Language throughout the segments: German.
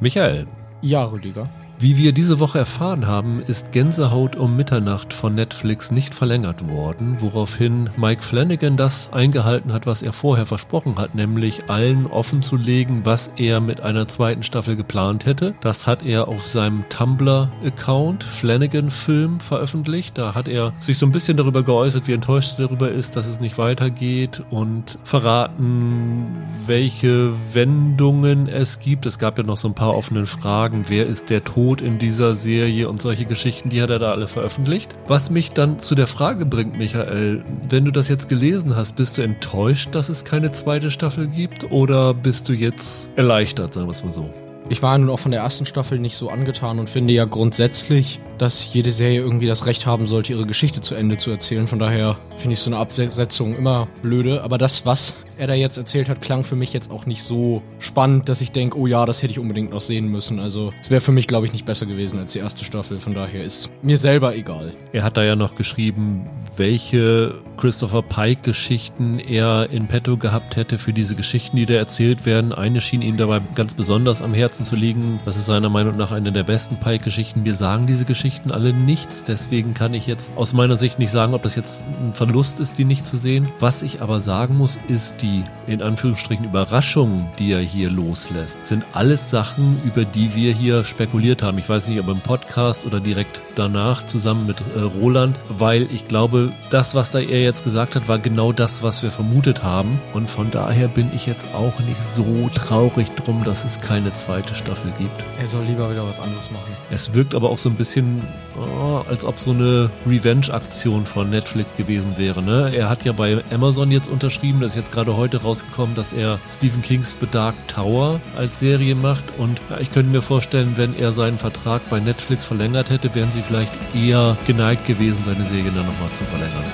Michael. Ja, Rüdiger. Wie wir diese Woche erfahren haben, ist Gänsehaut um Mitternacht von Netflix nicht verlängert worden, woraufhin Mike Flanagan das eingehalten hat, was er vorher versprochen hat, nämlich allen offenzulegen, was er mit einer zweiten Staffel geplant hätte. Das hat er auf seinem Tumblr-Account Flanagan Film veröffentlicht. Da hat er sich so ein bisschen darüber geäußert, wie enttäuscht er darüber ist, dass es nicht weitergeht und verraten, welche Wendungen es gibt. Es gab ja noch so ein paar offene Fragen. Wer ist der Tod? Tod in dieser Serie und solche Geschichten, die hat er da alle veröffentlicht. Was mich dann zu der Frage bringt, Michael, wenn du das jetzt gelesen hast, bist du enttäuscht, dass es keine zweite Staffel gibt oder bist du jetzt erleichtert, sagen wir es mal so? Ich war nun auch von der ersten Staffel nicht so angetan und finde ja grundsätzlich, dass jede Serie irgendwie das Recht haben sollte, ihre Geschichte zu Ende zu erzählen. Von daher finde ich so eine Absetzung immer blöde. Aber das, was er da jetzt erzählt hat, klang für mich jetzt auch nicht so spannend, dass ich denke, oh ja, das hätte ich unbedingt noch sehen müssen. Also es wäre für mich, glaube ich, nicht besser gewesen als die erste Staffel. Von daher ist mir selber egal. Er hat da ja noch geschrieben, welche Christopher Pike-Geschichten er in petto gehabt hätte für diese Geschichten, die da erzählt werden. Eine schien ihm dabei ganz besonders am Herzen zu liegen. Das ist seiner Meinung nach eine der besten Pike-Geschichten. Wir sagen diese Geschichten alle nichts, deswegen kann ich jetzt aus meiner Sicht nicht sagen, ob das jetzt ein Verlust ist, die nicht zu sehen. Was ich aber sagen muss, ist die in Anführungsstrichen Überraschungen, die er hier loslässt, sind alles Sachen, über die wir hier spekuliert haben. Ich weiß nicht, ob im Podcast oder direkt danach zusammen mit äh, Roland, weil ich glaube, das, was da er jetzt gesagt hat, war genau das, was wir vermutet haben. Und von daher bin ich jetzt auch nicht so traurig drum, dass es keine zweite Staffel gibt. Er soll lieber wieder was anderes machen. Es wirkt aber auch so ein bisschen, oh, als ob so eine Revenge-Aktion von Netflix gewesen wäre. Ne? Er hat ja bei Amazon jetzt unterschrieben, das ist jetzt gerade heute rausgekommen, dass er Stephen Kings The Dark Tower als Serie macht. Und ja, ich könnte mir vorstellen, wenn er seinen Vertrag bei Netflix verlängert hätte, wären sie vielleicht eher geneigt gewesen, seine Serie dann nochmal zu verlängern.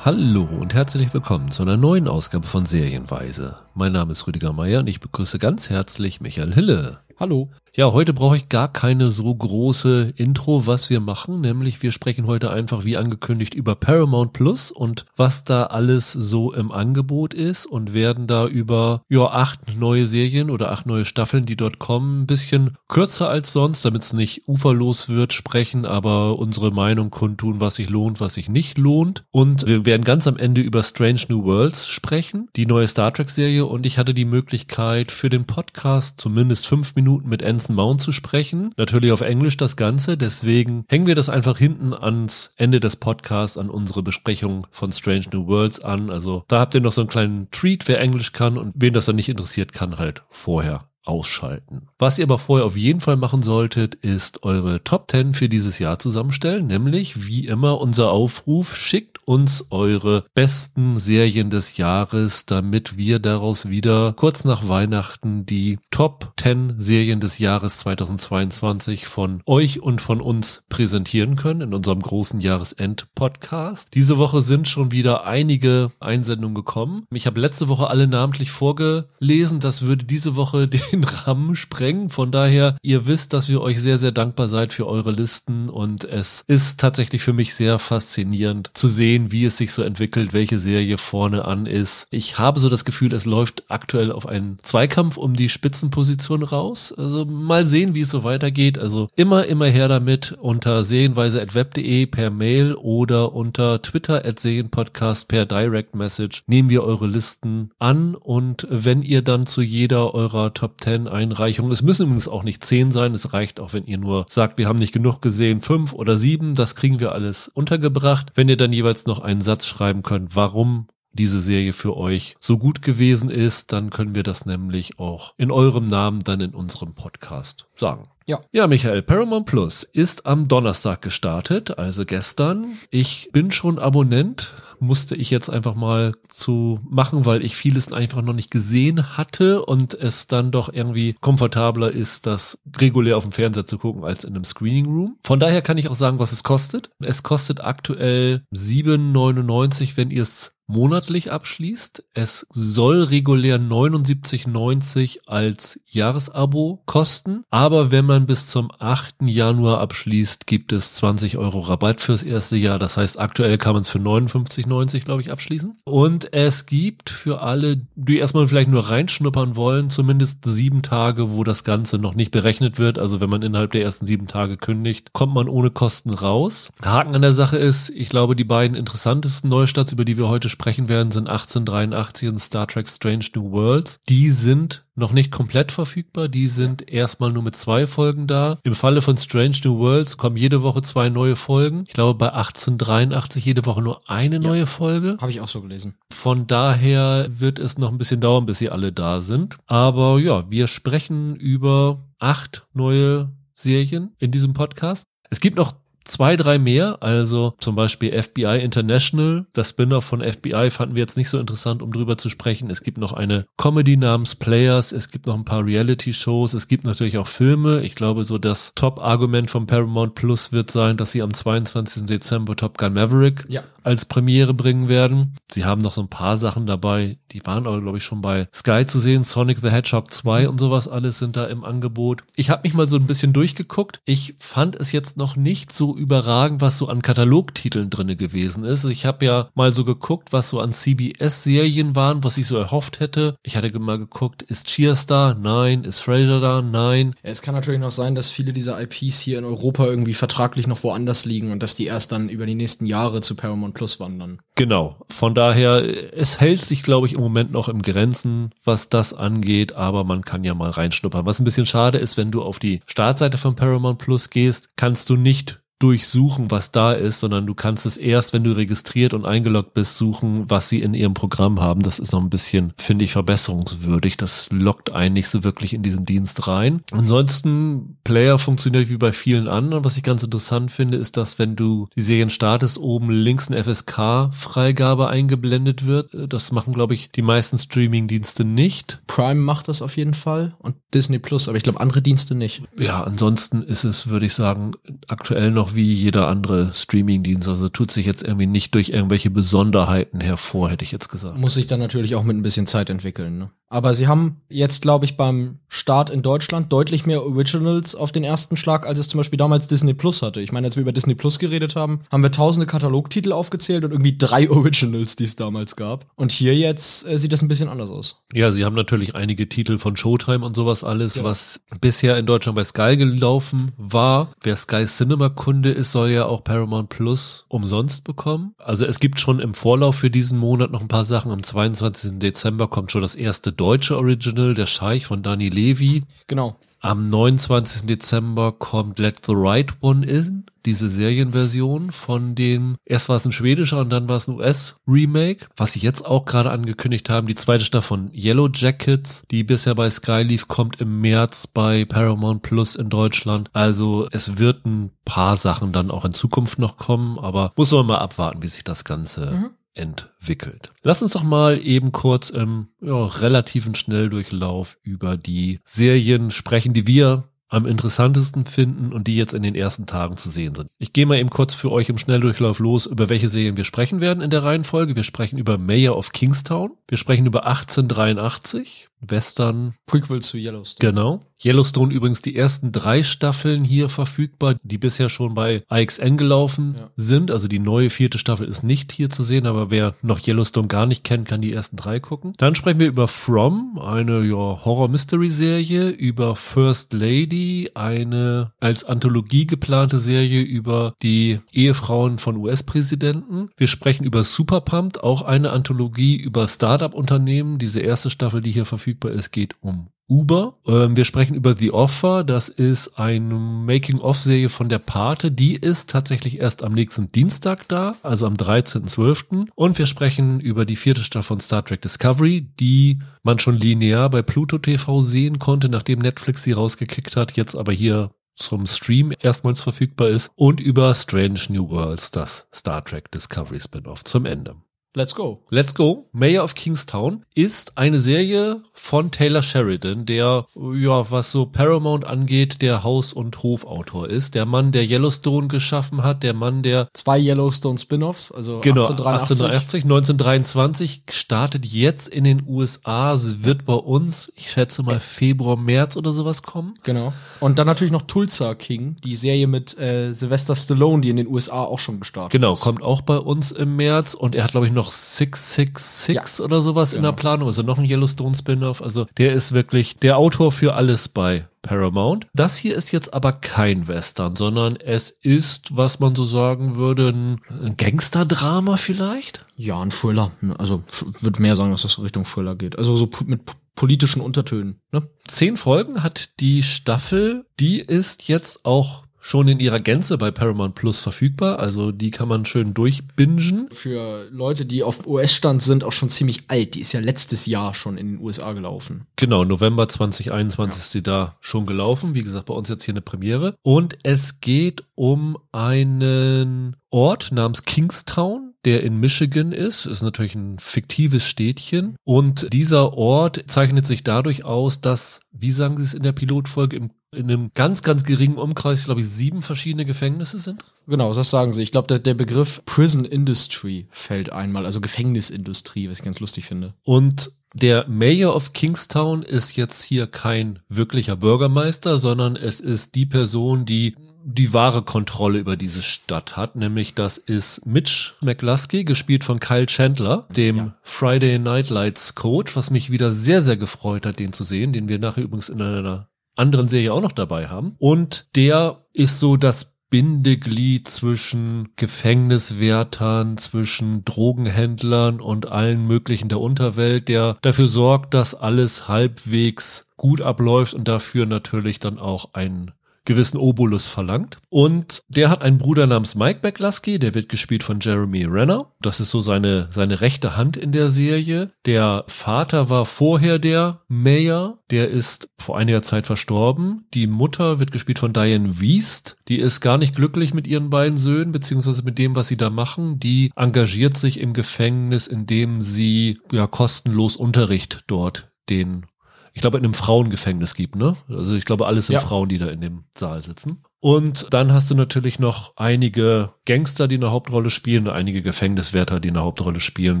Hallo und herzlich willkommen zu einer neuen Ausgabe von Serienweise. Mein Name ist Rüdiger Meier und ich begrüße ganz herzlich Michael Hille. Hallo. Ja, heute brauche ich gar keine so große Intro, was wir machen, nämlich wir sprechen heute einfach wie angekündigt über Paramount Plus und was da alles so im Angebot ist und werden da über ja acht neue Serien oder acht neue Staffeln, die dort kommen, ein bisschen kürzer als sonst, damit es nicht uferlos wird, sprechen, aber unsere Meinung kundtun, was sich lohnt, was sich nicht lohnt. Und wir werden ganz am Ende über Strange New Worlds sprechen, die neue Star Trek Serie. Und ich hatte die Möglichkeit für den Podcast zumindest fünf Minuten mit Anson Mount zu sprechen. Natürlich auf Englisch das Ganze. Deswegen hängen wir das einfach hinten ans Ende des Podcasts an unsere Besprechung von Strange New Worlds an. Also da habt ihr noch so einen kleinen Treat, wer Englisch kann und wen das dann nicht interessiert, kann halt vorher ausschalten. Was ihr aber vorher auf jeden Fall machen solltet, ist eure Top 10 für dieses Jahr zusammenstellen, nämlich wie immer unser Aufruf, schickt uns eure besten Serien des Jahres, damit wir daraus wieder kurz nach Weihnachten die Top 10 Serien des Jahres 2022 von euch und von uns präsentieren können in unserem großen Jahresend-Podcast. Diese Woche sind schon wieder einige Einsendungen gekommen. Ich habe letzte Woche alle namentlich vorgelesen. Das würde diese Woche den Rahmen sprengen. Von daher, ihr wisst, dass wir euch sehr, sehr dankbar seid für eure Listen und es ist tatsächlich für mich sehr faszinierend zu sehen, wie es sich so entwickelt, welche Serie vorne an ist. Ich habe so das Gefühl, es läuft aktuell auf einen Zweikampf um die Spitzenposition raus. Also mal sehen, wie es so weitergeht. Also immer, immer her damit unter serienweise.web.de per Mail oder unter Twitter at Serienpodcast per Direct Message nehmen wir eure Listen an und wenn ihr dann zu jeder eurer Top 10 Einreichungen, es müssen übrigens auch nicht 10 sein, es reicht auch, wenn ihr nur sagt, wir haben nicht genug gesehen, 5 oder 7, das kriegen wir alles untergebracht. Wenn ihr dann jeweils noch einen Satz schreiben könnt, warum diese Serie für euch so gut gewesen ist, dann können wir das nämlich auch in eurem Namen dann in unserem Podcast sagen. Ja. Ja, Michael, Paramount Plus ist am Donnerstag gestartet, also gestern. Ich bin schon Abonnent, musste ich jetzt einfach mal zu machen, weil ich vieles einfach noch nicht gesehen hatte und es dann doch irgendwie komfortabler ist, das regulär auf dem Fernseher zu gucken als in einem Screening Room. Von daher kann ich auch sagen, was es kostet. Es kostet aktuell 7,99, wenn ihr es monatlich abschließt. Es soll regulär 79,90 als Jahresabo kosten. Aber wenn man bis zum 8. Januar abschließt, gibt es 20 Euro Rabatt fürs erste Jahr. Das heißt, aktuell kann man es für 59,90, glaube ich, abschließen. Und es gibt für alle, die erstmal vielleicht nur reinschnuppern wollen, zumindest sieben Tage, wo das Ganze noch nicht berechnet wird. Also wenn man innerhalb der ersten sieben Tage kündigt, kommt man ohne Kosten raus. Haken an der Sache ist, ich glaube, die beiden interessantesten Neustarts, über die wir heute sprechen werden, sind 1883 und Star Trek Strange New Worlds. Die sind noch nicht komplett verfügbar. Die sind erstmal nur mit zwei Folgen da. Im Falle von Strange New Worlds kommen jede Woche zwei neue Folgen. Ich glaube bei 1883 jede Woche nur eine ja, neue Folge. Habe ich auch so gelesen. Von daher wird es noch ein bisschen dauern, bis sie alle da sind. Aber ja, wir sprechen über acht neue Serien in diesem Podcast. Es gibt noch zwei, drei mehr. Also zum Beispiel FBI International. Das Spin-off von FBI fanden wir jetzt nicht so interessant, um drüber zu sprechen. Es gibt noch eine Comedy namens Players. Es gibt noch ein paar Reality-Shows. Es gibt natürlich auch Filme. Ich glaube, so das Top-Argument von Paramount Plus wird sein, dass sie am 22. Dezember Top Gun Maverick ja. als Premiere bringen werden. Sie haben noch so ein paar Sachen dabei. Die waren aber, glaube ich, schon bei Sky zu sehen. Sonic the Hedgehog 2 und sowas alles sind da im Angebot. Ich habe mich mal so ein bisschen durchgeguckt. Ich fand es jetzt noch nicht so überragend, was so an Katalogtiteln drinne gewesen ist. Ich habe ja mal so geguckt, was so an CBS-Serien waren, was ich so erhofft hätte. Ich hatte mal geguckt, ist Cheers da? Nein. Ist Frasier da? Nein. Es kann natürlich noch sein, dass viele dieser IPs hier in Europa irgendwie vertraglich noch woanders liegen und dass die erst dann über die nächsten Jahre zu Paramount Plus wandern. Genau. Von daher, es hält sich, glaube ich, im Moment noch im Grenzen, was das angeht, aber man kann ja mal reinschnuppern. Was ein bisschen schade ist, wenn du auf die Startseite von Paramount Plus gehst, kannst du nicht durchsuchen, was da ist, sondern du kannst es erst, wenn du registriert und eingeloggt bist, suchen, was sie in ihrem Programm haben. Das ist noch ein bisschen, finde ich, verbesserungswürdig. Das lockt einen nicht so wirklich in diesen Dienst rein. Ansonsten, Player funktioniert wie bei vielen anderen. Was ich ganz interessant finde, ist, dass wenn du die Serien startest, oben links eine FSK-Freigabe eingeblendet wird. Das machen, glaube ich, die meisten Streaming-Dienste nicht. Prime macht das auf jeden Fall und Disney Plus, aber ich glaube andere Dienste nicht. Ja, ansonsten ist es, würde ich sagen, aktuell noch wie jeder andere Streaming-Dienst. Also tut sich jetzt irgendwie nicht durch irgendwelche Besonderheiten hervor, hätte ich jetzt gesagt. Muss sich dann natürlich auch mit ein bisschen Zeit entwickeln. Ne? Aber sie haben jetzt, glaube ich, beim Start in Deutschland deutlich mehr Originals auf den ersten Schlag, als es zum Beispiel damals Disney Plus hatte. Ich meine, als wir über Disney Plus geredet haben, haben wir tausende Katalogtitel aufgezählt und irgendwie drei Originals, die es damals gab. Und hier jetzt äh, sieht das ein bisschen anders aus. Ja, sie haben natürlich einige Titel von Showtime und sowas alles, ja. was bisher in Deutschland bei Sky gelaufen war. Wer Sky Cinema Kunde ist, soll ja auch Paramount Plus umsonst bekommen. Also es gibt schon im Vorlauf für diesen Monat noch ein paar Sachen. Am 22. Dezember kommt schon das erste deutsche Original, Der Scheich von Dani Levy. Genau. Am 29. Dezember kommt Let the Right One In, diese Serienversion von dem, erst war es ein schwedischer und dann war es ein US-Remake, was sie jetzt auch gerade angekündigt haben. Die zweite Staffel von Yellow Jackets, die bisher bei Sky lief, kommt im März bei Paramount Plus in Deutschland. Also es wird ein paar Sachen dann auch in Zukunft noch kommen, aber muss man mal abwarten, wie sich das Ganze mhm entwickelt. Lass uns doch mal eben kurz im ja, relativen Schnelldurchlauf über die Serien sprechen, die wir am interessantesten finden und die jetzt in den ersten Tagen zu sehen sind. Ich gehe mal eben kurz für euch im Schnelldurchlauf los, über welche Serien wir sprechen werden in der Reihenfolge. Wir sprechen über Mayor of Kingstown. Wir sprechen über 1883. Western. Prequel zu Yellowstone. Genau. Yellowstone übrigens die ersten drei Staffeln hier verfügbar, die bisher schon bei IXN gelaufen ja. sind. Also die neue vierte Staffel ist nicht hier zu sehen, aber wer noch Yellowstone gar nicht kennt, kann die ersten drei gucken. Dann sprechen wir über From, eine ja, Horror-Mystery-Serie, über First Lady, eine als Anthologie geplante Serie über die Ehefrauen von US-Präsidenten. Wir sprechen über Super Pumped, auch eine Anthologie über Startup-Unternehmen. Diese erste Staffel, die hier verfügbar verfügbar ist, geht um Uber. Ähm, wir sprechen über The Offer. Das ist eine Making-of-Serie von der Pate. Die ist tatsächlich erst am nächsten Dienstag da, also am 13.12. Und wir sprechen über die vierte Staffel von Star Trek Discovery, die man schon linear bei Pluto TV sehen konnte, nachdem Netflix sie rausgekickt hat, jetzt aber hier zum Stream erstmals verfügbar ist und über Strange New Worlds, das Star Trek Discovery Spin-off zum Ende. Let's go. Let's Go, Mayor of Kingstown, ist eine Serie von Taylor Sheridan, der, ja, was so Paramount angeht, der Haus- und Hofautor ist. Der Mann, der Yellowstone geschaffen hat, der Mann, der Zwei Yellowstone Spin-offs, also Genau, 1883. 1880, 1923 startet jetzt in den USA, wird bei uns, ich schätze mal Februar, März oder sowas kommen. Genau. Und dann natürlich noch Tulsa King, die Serie mit äh, Sylvester Stallone, die in den USA auch schon gestartet Genau, ist. kommt auch bei uns im März und er hat glaube ich noch 666 oder sowas in der Genau. Planung, also noch ein Yellowstone Spin-off, also der ist wirklich der Autor für alles bei Paramount. Das hier ist jetzt aber kein Western, sondern es ist, was man so sagen würde, ein Gangsterdrama vielleicht? Ja, ein Thriller. Also ich würde mehr sagen, dass das Richtung Thriller geht. Also so mit po- politischen Untertönen. Ne? Zehn Folgen hat die Staffel. Die ist jetzt auch schon in ihrer Gänze bei Paramount Plus verfügbar. Also die kann man schön durchbingen. Für Leute, die auf US-Stand sind, auch schon ziemlich alt. Die ist ja letztes Jahr schon in den USA gelaufen. Genau, November 2021 ist sie da schon gelaufen. Wie gesagt, bei uns jetzt hier eine Premiere. Und es geht um einen Ort namens Kingstown, der in Michigan ist. Ist natürlich ein fiktives Städtchen. Und dieser Ort zeichnet sich dadurch aus, dass, wie sagen Sie es in der Pilotfolge, im, in einem ganz, ganz geringen Umkreis, glaube ich, sieben verschiedene Gefängnisse sind. Genau, das sagen sie. Ich glaube, der, der Begriff Prison Industry fällt einmal, also Gefängnisindustrie, was ich ganz lustig finde. Und der Mayor of Kingstown ist jetzt hier kein wirklicher Bürgermeister, sondern es ist die Person, die die wahre Kontrolle über diese Stadt hat, nämlich das ist Mitch McLusky, gespielt von Kyle Chandler, dem Ja. Friday Night Lights Coach, was mich wieder sehr, sehr gefreut hat, den zu sehen, den wir nachher übrigens in einer anderen Serie auch noch dabei haben. Und der ist so das Bindeglied zwischen Gefängniswärtern, zwischen Drogenhändlern und allen möglichen der Unterwelt, der dafür sorgt, dass alles halbwegs gut abläuft und dafür natürlich dann auch einen gewissen Obolus verlangt. Und der hat einen Bruder namens Mike McLusky, der wird gespielt von Jeremy Renner. Das ist so seine, seine rechte Hand in der Serie. Der Vater war vorher der Mayor, der ist vor einiger Zeit verstorben. Die Mutter wird gespielt von Diane Wiest. Die ist gar nicht glücklich mit ihren beiden Söhnen, beziehungsweise mit dem, was sie da machen. Die engagiert sich im Gefängnis, indem sie ja kostenlos Unterricht dort den ich glaube, in einem Frauengefängnis gibt, ne? Also ich glaube, alles sind Ja. Frauen, die da in dem Saal sitzen. Und dann hast du natürlich noch einige Gangster, die eine Hauptrolle spielen, einige Gefängniswärter, die eine Hauptrolle spielen,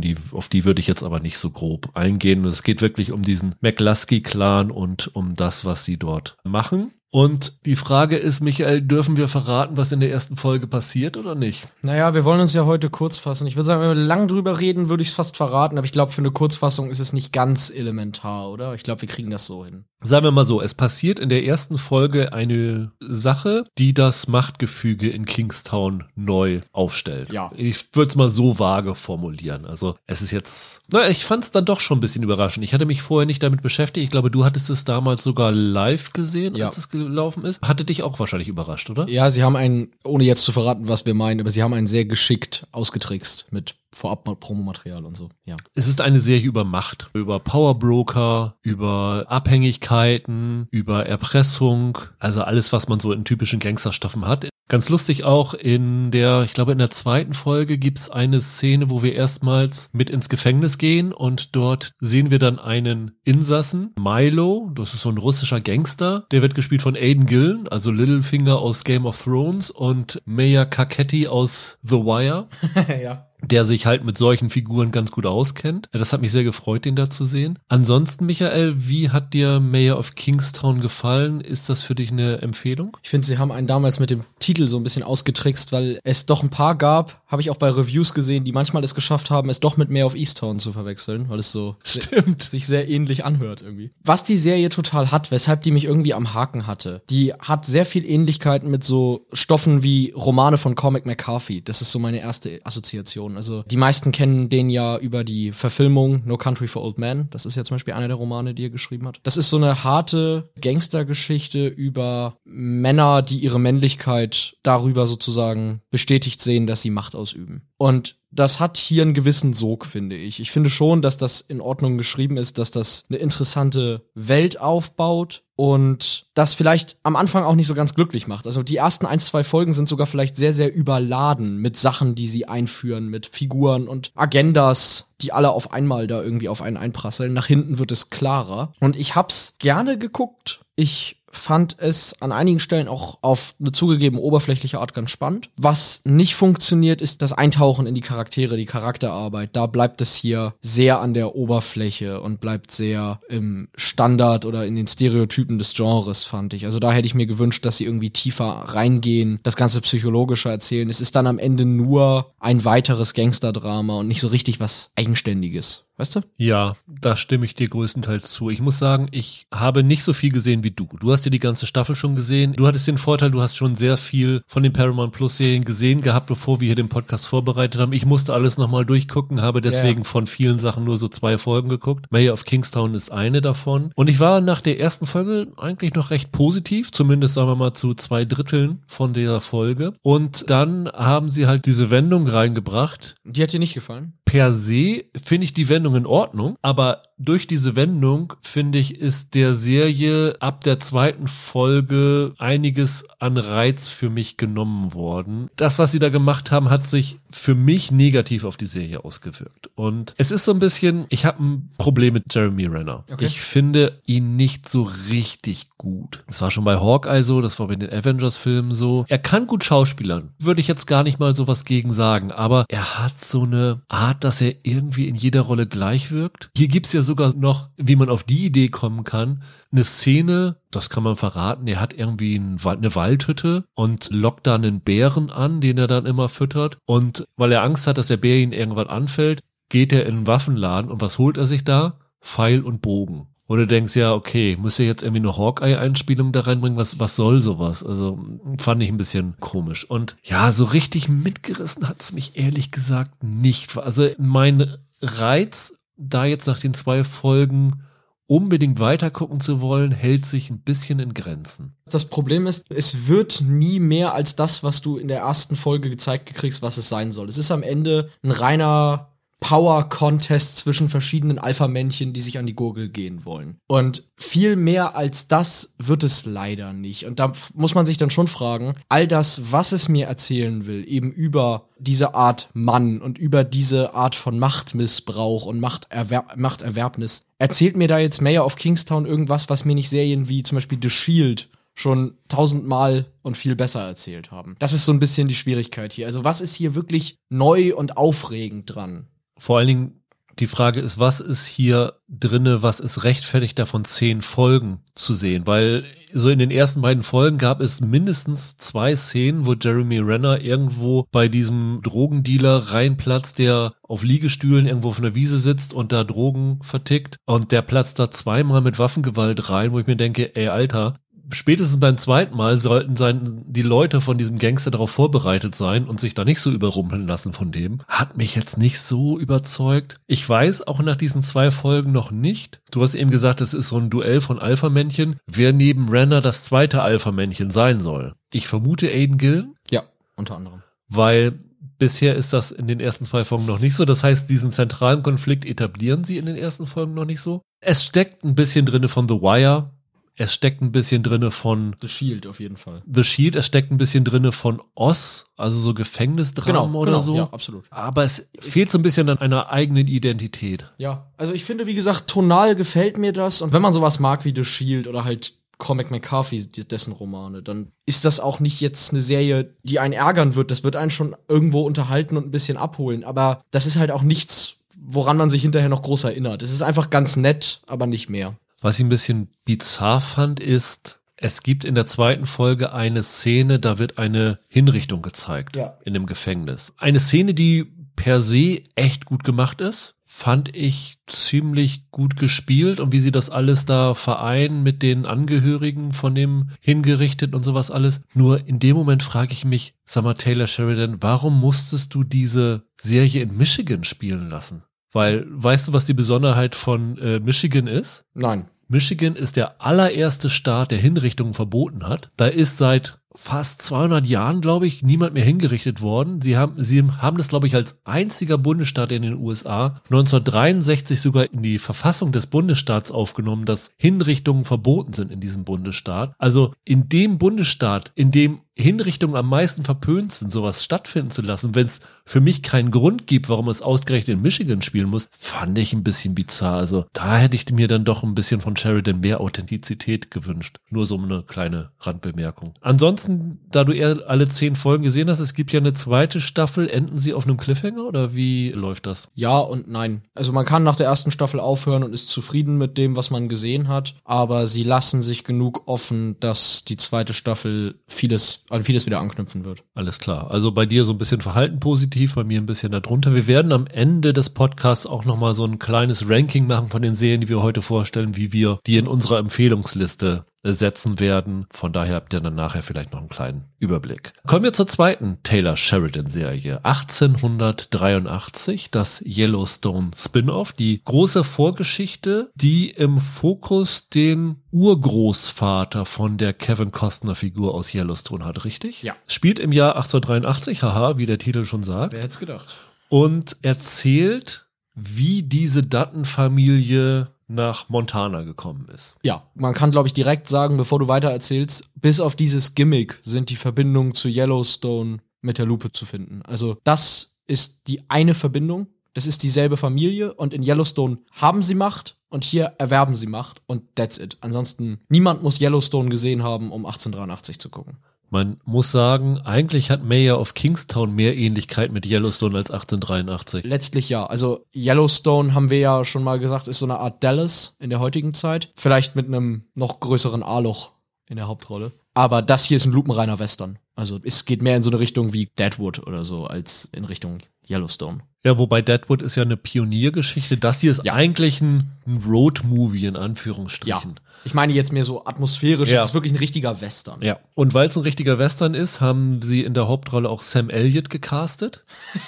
die, auf die würde ich jetzt aber nicht so grob eingehen. Und Es geht wirklich um diesen McLusky-Clan und um das, was sie dort machen. Und die Frage ist, Michael, dürfen wir verraten, was in der ersten Folge passiert oder nicht? Naja, wir wollen uns ja heute kurz fassen. Ich würde sagen, wenn wir lang drüber reden, würde ich es fast verraten, aber ich glaube, für eine Kurzfassung ist es nicht ganz elementar, oder? Ich glaube, wir kriegen das so hin. Sagen wir mal so, es passiert in der ersten Folge eine Sache, die das Machtgefüge in Kingstown neu aufstellt. Ja. Ich würde es mal so vage formulieren. Also es ist jetzt, naja, ich fand es dann doch schon ein bisschen überraschend. Ich hatte mich vorher nicht damit beschäftigt. Ich glaube, du hattest es damals sogar live gesehen, Ja. als es gelaufen ist. Hatte dich auch wahrscheinlich überrascht, oder? Ja, sie haben einen, ohne jetzt zu verraten, was wir meinen, aber sie haben einen sehr geschickt ausgetrickst mit vorab Promomaterial und so. Ja. Es ist eine Serie über Macht, über Powerbroker, über Abhängigkeiten, über Erpressung, also alles, was man so in typischen Gangsterstoffen hat. Ganz lustig auch in der, ich glaube in der zweiten Folge gibt's eine Szene, wo wir erstmals mit ins Gefängnis gehen und dort sehen wir dann einen Insassen, Milo, das ist so ein russischer Gangster, der wird gespielt von Aiden Gillen, also Littlefinger aus Game of Thrones und Maya Kaketti aus The Wire ja. Der sich halt mit solchen Figuren ganz gut auskennt. Das hat mich sehr gefreut, den da zu sehen. Ansonsten, Michael, wie hat dir Mayor of Kingstown gefallen? Ist das für dich eine Empfehlung? Ich finde, sie haben einen damals mit dem Titel so ein bisschen ausgetrickst, weil es doch ein paar gab, habe ich auch bei Reviews gesehen, die manchmal es geschafft haben, es doch mit Mayor of Easttown zu verwechseln, weil es so Stimmt. sich sehr ähnlich anhört irgendwie. Was die Serie total hat, weshalb die mich irgendwie am Haken hatte, die hat sehr viel Ähnlichkeiten mit so Stoffen wie Romane von Cormac McCarthy. Das ist so meine erste Assoziation. Also die meisten kennen den ja über die Verfilmung No Country for Old Men. Das ist ja zum Beispiel einer der Romane, die er geschrieben hat. Das ist so eine harte Gangstergeschichte über Männer, die ihre Männlichkeit darüber sozusagen bestätigt sehen, dass sie Macht ausüben. Und das hat hier einen gewissen Sog, finde ich. Ich finde schon, dass das in Ordnung geschrieben ist, dass das eine interessante Welt aufbaut und das vielleicht am Anfang auch nicht so ganz glücklich macht. Also die ersten ein, zwei Folgen sind sogar vielleicht sehr, sehr überladen mit Sachen, die sie einführen, mit Figuren und Agendas, die alle auf einmal da irgendwie auf einen einprasseln. Nach hinten wird es klarer. Und ich hab's gerne geguckt. Ich fand es an einigen Stellen auch auf eine zugegeben oberflächliche Art ganz spannend. Was nicht funktioniert, ist das Eintauchen in die Charaktere, die Charakterarbeit. Da bleibt es hier sehr an der Oberfläche und bleibt sehr im Standard oder in den Stereotypen des Genres, fand ich. Also da hätte ich mir gewünscht, dass sie irgendwie tiefer reingehen, das Ganze psychologischer erzählen. Es ist dann am Ende nur ein weiteres Gangsterdrama und nicht so richtig was Eigenständiges. Weißt du? Ja, da stimme ich dir größtenteils zu. Ich muss sagen, ich habe nicht so viel gesehen wie du. Du hast dir die ganze Staffel schon gesehen. Du hattest den Vorteil, du hast schon sehr viel von den Paramount Plus Serien gesehen gehabt, bevor wir hier den Podcast vorbereitet haben. Ich musste alles nochmal durchgucken, habe deswegen yeah. von vielen Sachen nur so zwei Folgen geguckt. Mayor of Kingstown ist eine davon. Und ich war nach der ersten Folge eigentlich noch recht positiv, zumindest sagen wir mal zu zwei Dritteln von der Folge. Und dann haben sie halt diese Wendung reingebracht. Die hat dir nicht gefallen? Per se finde ich die Wendung Wendung in Ordnung, aber durch diese Wendung, finde ich, ist der Serie ab der zweiten Folge einiges an Reiz für mich genommen worden. Das, was sie da gemacht haben, hat sich für mich negativ auf die Serie ausgewirkt. Und es ist so ein bisschen, ich habe ein Problem mit Jeremy Renner. Okay. Ich finde ihn nicht so richtig gut. Das war schon bei Hawkeye so, das war bei den Avengers-Filmen so. Er kann gut schauspielern. Würde ich jetzt gar nicht mal so was gegen sagen, aber er hat so eine Art, dass er irgendwie in jeder Rolle gleich wirkt. Hier gibt's ja sogar noch, wie man auf die Idee kommen kann, eine Szene, das kann man verraten, er hat irgendwie eine Waldhütte und lockt da einen Bären an, den er dann immer füttert. Und weil er Angst hat, dass der Bär ihn irgendwann anfällt, geht er in einen Waffenladen und was holt er sich da? Pfeil und Bogen. Und du denkst, ja, okay, muss er jetzt irgendwie eine Hawkeye-Einspielung da reinbringen? Was, was soll sowas? Also fand ich ein bisschen komisch. Und ja, so richtig mitgerissen hat es mich ehrlich gesagt nicht. Also mein Reiz, da jetzt nach den zwei Folgen unbedingt weitergucken zu wollen, hält sich ein bisschen in Grenzen. Das Problem ist, es wird nie mehr als das, was du in der ersten Folge gezeigt kriegst, was es sein soll. Es ist am Ende ein reiner Power-Contest zwischen verschiedenen Alpha-Männchen, die sich an die Gurgel gehen wollen. Und viel mehr als das wird es leider nicht. Und da muss man sich dann schon fragen, all das, was es mir erzählen will, eben über diese Art Mann und über diese Art von Machtmissbrauch und Machterwer Machterwerbnis, erzählt mir da jetzt Mayor of Kingstown irgendwas, was mir nicht Serien wie zum Beispiel The Shield schon tausendmal und viel besser erzählt haben. Das ist so ein bisschen die Schwierigkeit hier. Also was ist hier wirklich neu und aufregend dran? Vor allen Dingen die Frage ist, was ist hier drinne, was ist rechtfertigt davon zehn Folgen zu sehen? Weil so in den ersten beiden Folgen gab es mindestens zwei Szenen, wo Jeremy Renner irgendwo bei diesem Drogendealer reinplatzt, der auf Liegestühlen irgendwo auf einer Wiese sitzt und da Drogen vertickt. Und der platzt da zweimal mit Waffengewalt rein, wo ich mir denke, ey Alter, spätestens beim zweiten Mal sollten sein, die Leute von diesem Gangster darauf vorbereitet sein und sich da nicht so überrumpeln lassen von dem. Hat mich jetzt nicht so überzeugt. Ich weiß auch nach diesen zwei Folgen noch nicht. Du hast eben gesagt, es ist so ein Duell von Alpha-Männchen. Wer neben Renner das zweite Alpha-Männchen sein soll. Ich vermute Aiden Gillen. Ja, unter anderem. Weil bisher ist das in den ersten zwei Folgen noch nicht so. Das heißt, diesen zentralen Konflikt etablieren sie in den ersten Folgen noch nicht so. Es steckt ein bisschen drinne von The Wire, es steckt ein bisschen drinne von The Shield auf jeden Fall. The Shield, es steckt ein bisschen drinne von Oz, also so Gefängnisdramen genau, oder genau, so. Ja, absolut. Aber es fehlt so ein bisschen an einer eigenen Identität. Ja, also ich finde, wie gesagt, tonal gefällt mir das und wenn man sowas mag wie The Shield oder halt Comic McCarthy, dessen Romane, dann ist das auch nicht jetzt eine Serie, die einen ärgern wird. Das wird einen schon irgendwo unterhalten und ein bisschen abholen. Aber das ist halt auch nichts, woran man sich hinterher noch groß erinnert. Es ist einfach ganz nett, aber nicht mehr. Was ich ein bisschen bizarr fand, ist, es gibt in der zweiten Folge eine Szene, da wird eine Hinrichtung gezeigt ja. in dem Gefängnis. Eine Szene, die per se echt gut gemacht ist, fand ich ziemlich gut gespielt und wie sie das alles da vereinen mit den Angehörigen von dem hingerichtet und sowas alles. Nur in dem Moment frage ich mich, sag mal Taylor Sheridan, warum musstest du diese Serie in Michigan spielen lassen? Weil, weißt du, was die Besonderheit von äh, Michigan ist? Nein. Michigan ist der allererste Staat, der Hinrichtungen verboten hat. Da ist seit fast 200 Jahren, glaube ich, niemand mehr hingerichtet worden. Sie haben, sie haben das, glaube ich, als einziger Bundesstaat in den USA 1963 sogar in die Verfassung des Bundesstaats aufgenommen, dass Hinrichtungen verboten sind in diesem Bundesstaat. Also in dem Bundesstaat, in dem Hinrichtungen am meisten verpönt sind, sowas stattfinden zu lassen, wenn es für mich keinen Grund gibt, warum es ausgerechnet in Michigan spielen muss, fand ich ein bisschen bizarr. Also da hätte ich mir dann doch ein bisschen von Sheridan mehr Authentizität gewünscht. Nur so eine kleine Randbemerkung. Ansonsten, da du eher alle zehn Folgen gesehen hast, es gibt ja eine zweite Staffel, enden sie auf einem Cliffhanger oder wie läuft das? Ja und nein. Also man kann nach der ersten Staffel aufhören und ist zufrieden mit dem, was man gesehen hat, aber sie lassen sich genug offen, dass die zweite Staffel vieles an vieles wieder anknüpfen wird. Alles klar. Also bei dir so ein bisschen Verhalten positiv, bei mir ein bisschen darunter. Wir werden am Ende des Podcasts auch nochmal so ein kleines Ranking machen von den Serien, die wir heute vorstellen, wie wir die in unserer Empfehlungsliste setzen werden. Von daher habt ihr dann nachher vielleicht noch einen kleinen Überblick. Kommen wir zur zweiten Taylor Sheridan Serie. 1883, das Yellowstone Spin-off, die große Vorgeschichte, die im Fokus den Urgroßvater von der Kevin Costner Figur aus Yellowstone hat, richtig? Ja. Spielt im Jahr 1883, haha, wie der Titel schon sagt. Wer hätte es gedacht? Und erzählt, wie diese Dutton-Familie nach Montana gekommen ist. Ja, man kann, glaube ich, direkt sagen, bevor du weiter erzählst, bis auf dieses Gimmick sind die Verbindungen zu Yellowstone mit der Lupe zu finden. Also das ist die eine Verbindung. Das ist dieselbe Familie und in Yellowstone haben sie Macht und hier erwerben sie Macht und that's it. Ansonsten, niemand muss Yellowstone gesehen haben, um 1883 zu gucken. Man muss sagen, eigentlich hat Mayor of Kingstown mehr Ähnlichkeit mit Yellowstone als 1883. Letztlich ja. Also Yellowstone haben wir ja schon mal gesagt, ist so eine Art Dallas in der heutigen Zeit. Vielleicht mit einem noch größeren A-Loch in der Hauptrolle. Aber das hier ist ein lupenreiner Western. Also es geht mehr in so eine Richtung wie Deadwood oder so, als in Richtung Yellowstone. Ja, wobei Deadwood ist ja eine Pioniergeschichte. Das hier ist Ja. eigentlich ein, ein Road-Movie in Anführungsstrichen. Ich meine jetzt mehr so atmosphärisch. Ja. Es ist wirklich ein richtiger Western. Ja. Und weil es ein richtiger Western ist, haben sie in der Hauptrolle auch Sam Elliott gecastet,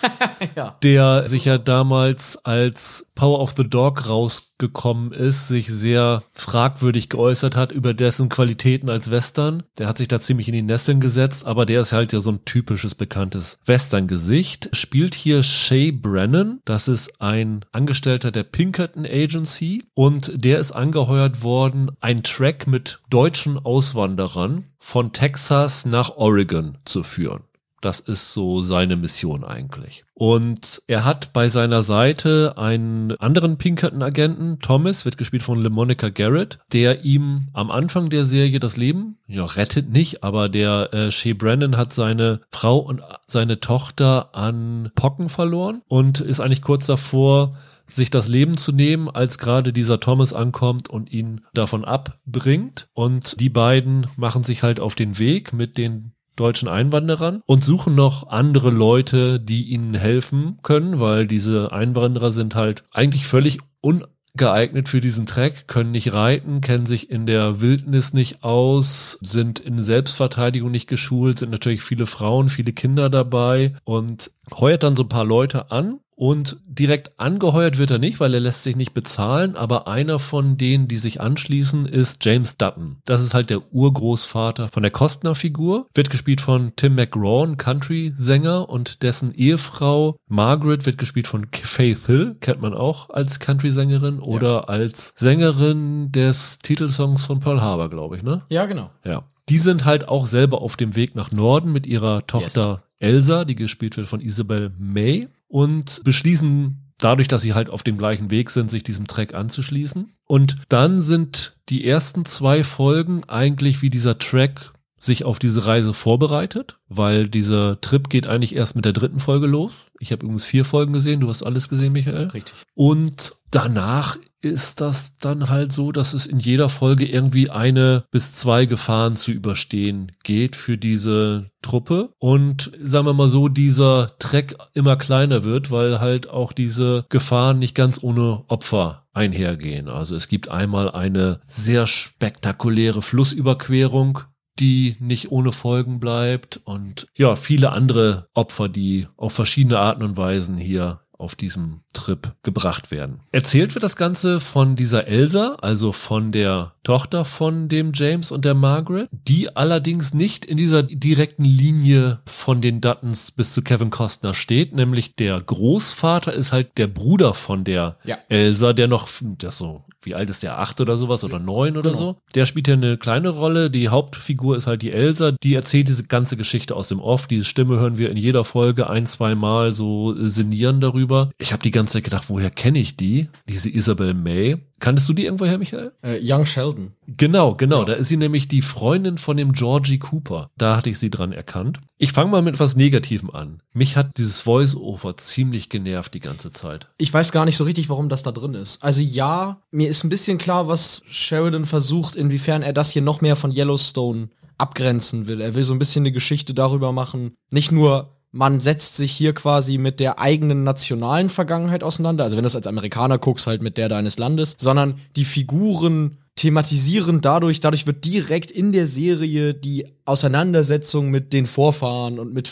ja. der sich ja damals als Power of the Dog rausgekommen ist, sich sehr fragwürdig geäußert hat über dessen Qualitäten als Western. Der hat sich da ziemlich in die Nesseln gesetzt, aber der ist halt ja so ein typisches, bekanntes Western-Gesicht. Spielt hier Shay Brennan, das ist ein Angestellter der Pinkerton Agency und der ist angeheuert worden, ein Track mit deutschen Auswanderern von Texas nach Oregon zu führen. Das ist so seine Mission eigentlich. Und er hat bei seiner Seite einen anderen Pinkerton-Agenten, Thomas, wird gespielt von LeMonica Garrett, der ihm am Anfang der Serie das Leben, ja, rettet nicht, aber der äh, Shea Brandon hat seine Frau und seine Tochter an Pocken verloren und ist eigentlich kurz davor, sich das Leben zu nehmen, als gerade dieser Thomas ankommt und ihn davon abbringt. Und die beiden machen sich halt auf den Weg mit den deutschen Einwanderern und suchen noch andere Leute, die ihnen helfen können, weil diese Einwanderer sind halt eigentlich völlig ungeeignet für diesen Track, können nicht reiten, kennen sich in der Wildnis nicht aus, sind in Selbstverteidigung nicht geschult, sind natürlich viele Frauen, viele Kinder dabei und heuert dann so ein paar Leute an und direkt angeheuert wird er nicht, weil er lässt sich nicht bezahlen, aber einer von denen, die sich anschließen, ist James Dutton. Das ist halt der Urgroßvater von der Kostner-Figur. Wird gespielt von Tim McGraw, Country-Sänger, und dessen Ehefrau Margaret wird gespielt von Faith Hill, kennt man auch als Country-Sängerin oder als Sängerin des Titelsongs von Pearl Harbor, glaube ich, ne? Ja, genau. Ja. Die sind halt auch selber auf dem Weg nach Norden mit ihrer Tochter Elsa, die gespielt wird von Isabel May und beschließen dadurch, dass sie halt auf dem gleichen Weg sind, sich diesem Track anzuschließen. Und dann sind die ersten zwei Folgen eigentlich wie dieser Track sich auf diese Reise vorbereitet, weil dieser Trip geht eigentlich erst mit der dritten Folge los. Ich habe übrigens vier Folgen gesehen, du hast alles gesehen, Michael. Richtig. Und danach ist das dann halt so, dass es in jeder Folge irgendwie eine bis zwei Gefahren zu überstehen geht für diese Truppe. Und sagen wir mal so, dieser Treck immer kleiner wird, weil halt auch diese Gefahren nicht ganz ohne Opfer einhergehen. Also es gibt einmal eine sehr spektakuläre Flussüberquerung, die nicht ohne Folgen bleibt und ja, viele andere Opfer, die auf verschiedene Arten und Weisen hier auf diesem Kurztrip gebracht werden. Erzählt wird das Ganze von dieser Elsa, also von der Tochter von dem James und der Margaret, die allerdings nicht in dieser direkten Linie von den Duttons bis zu Kevin Costner steht, nämlich der Großvater ist halt der Bruder von der Ja. Elsa, der noch, das so, wie alt ist der, acht oder sowas oder neun oder Genau. so. Der spielt ja eine kleine Rolle. Die Hauptfigur ist halt die Elsa, die erzählt diese ganze Geschichte aus dem Off. Diese Stimme hören wir in jeder Folge ein, zwei Mal so sinnieren darüber. Ich habe die ganze Zeit gedacht, woher kenne ich die? Diese Isabel May. Kanntest du die irgendwoher, Michael? Äh, Young Sheldon. Genau, genau. Ja. Da ist sie nämlich die Freundin von dem Georgie Cooper. Da hatte ich sie dran erkannt. Ich fange mal mit etwas Negativem an. Mich hat dieses Voice-Over ziemlich genervt die ganze Zeit. Ich weiß gar nicht so richtig, warum das da drin ist. Also ja, mir ist ein bisschen klar, was Sheridan versucht, inwiefern er das hier noch mehr von Yellowstone abgrenzen will. Er will so ein bisschen eine Geschichte darüber machen. Nicht nur, man setzt sich hier quasi mit der eigenen nationalen Vergangenheit auseinander, also wenn du es als Amerikaner guckst, halt mit der deines Landes, sondern die Figuren thematisieren dadurch, dadurch wird direkt in der Serie die Auseinandersetzung mit den Vorfahren und mit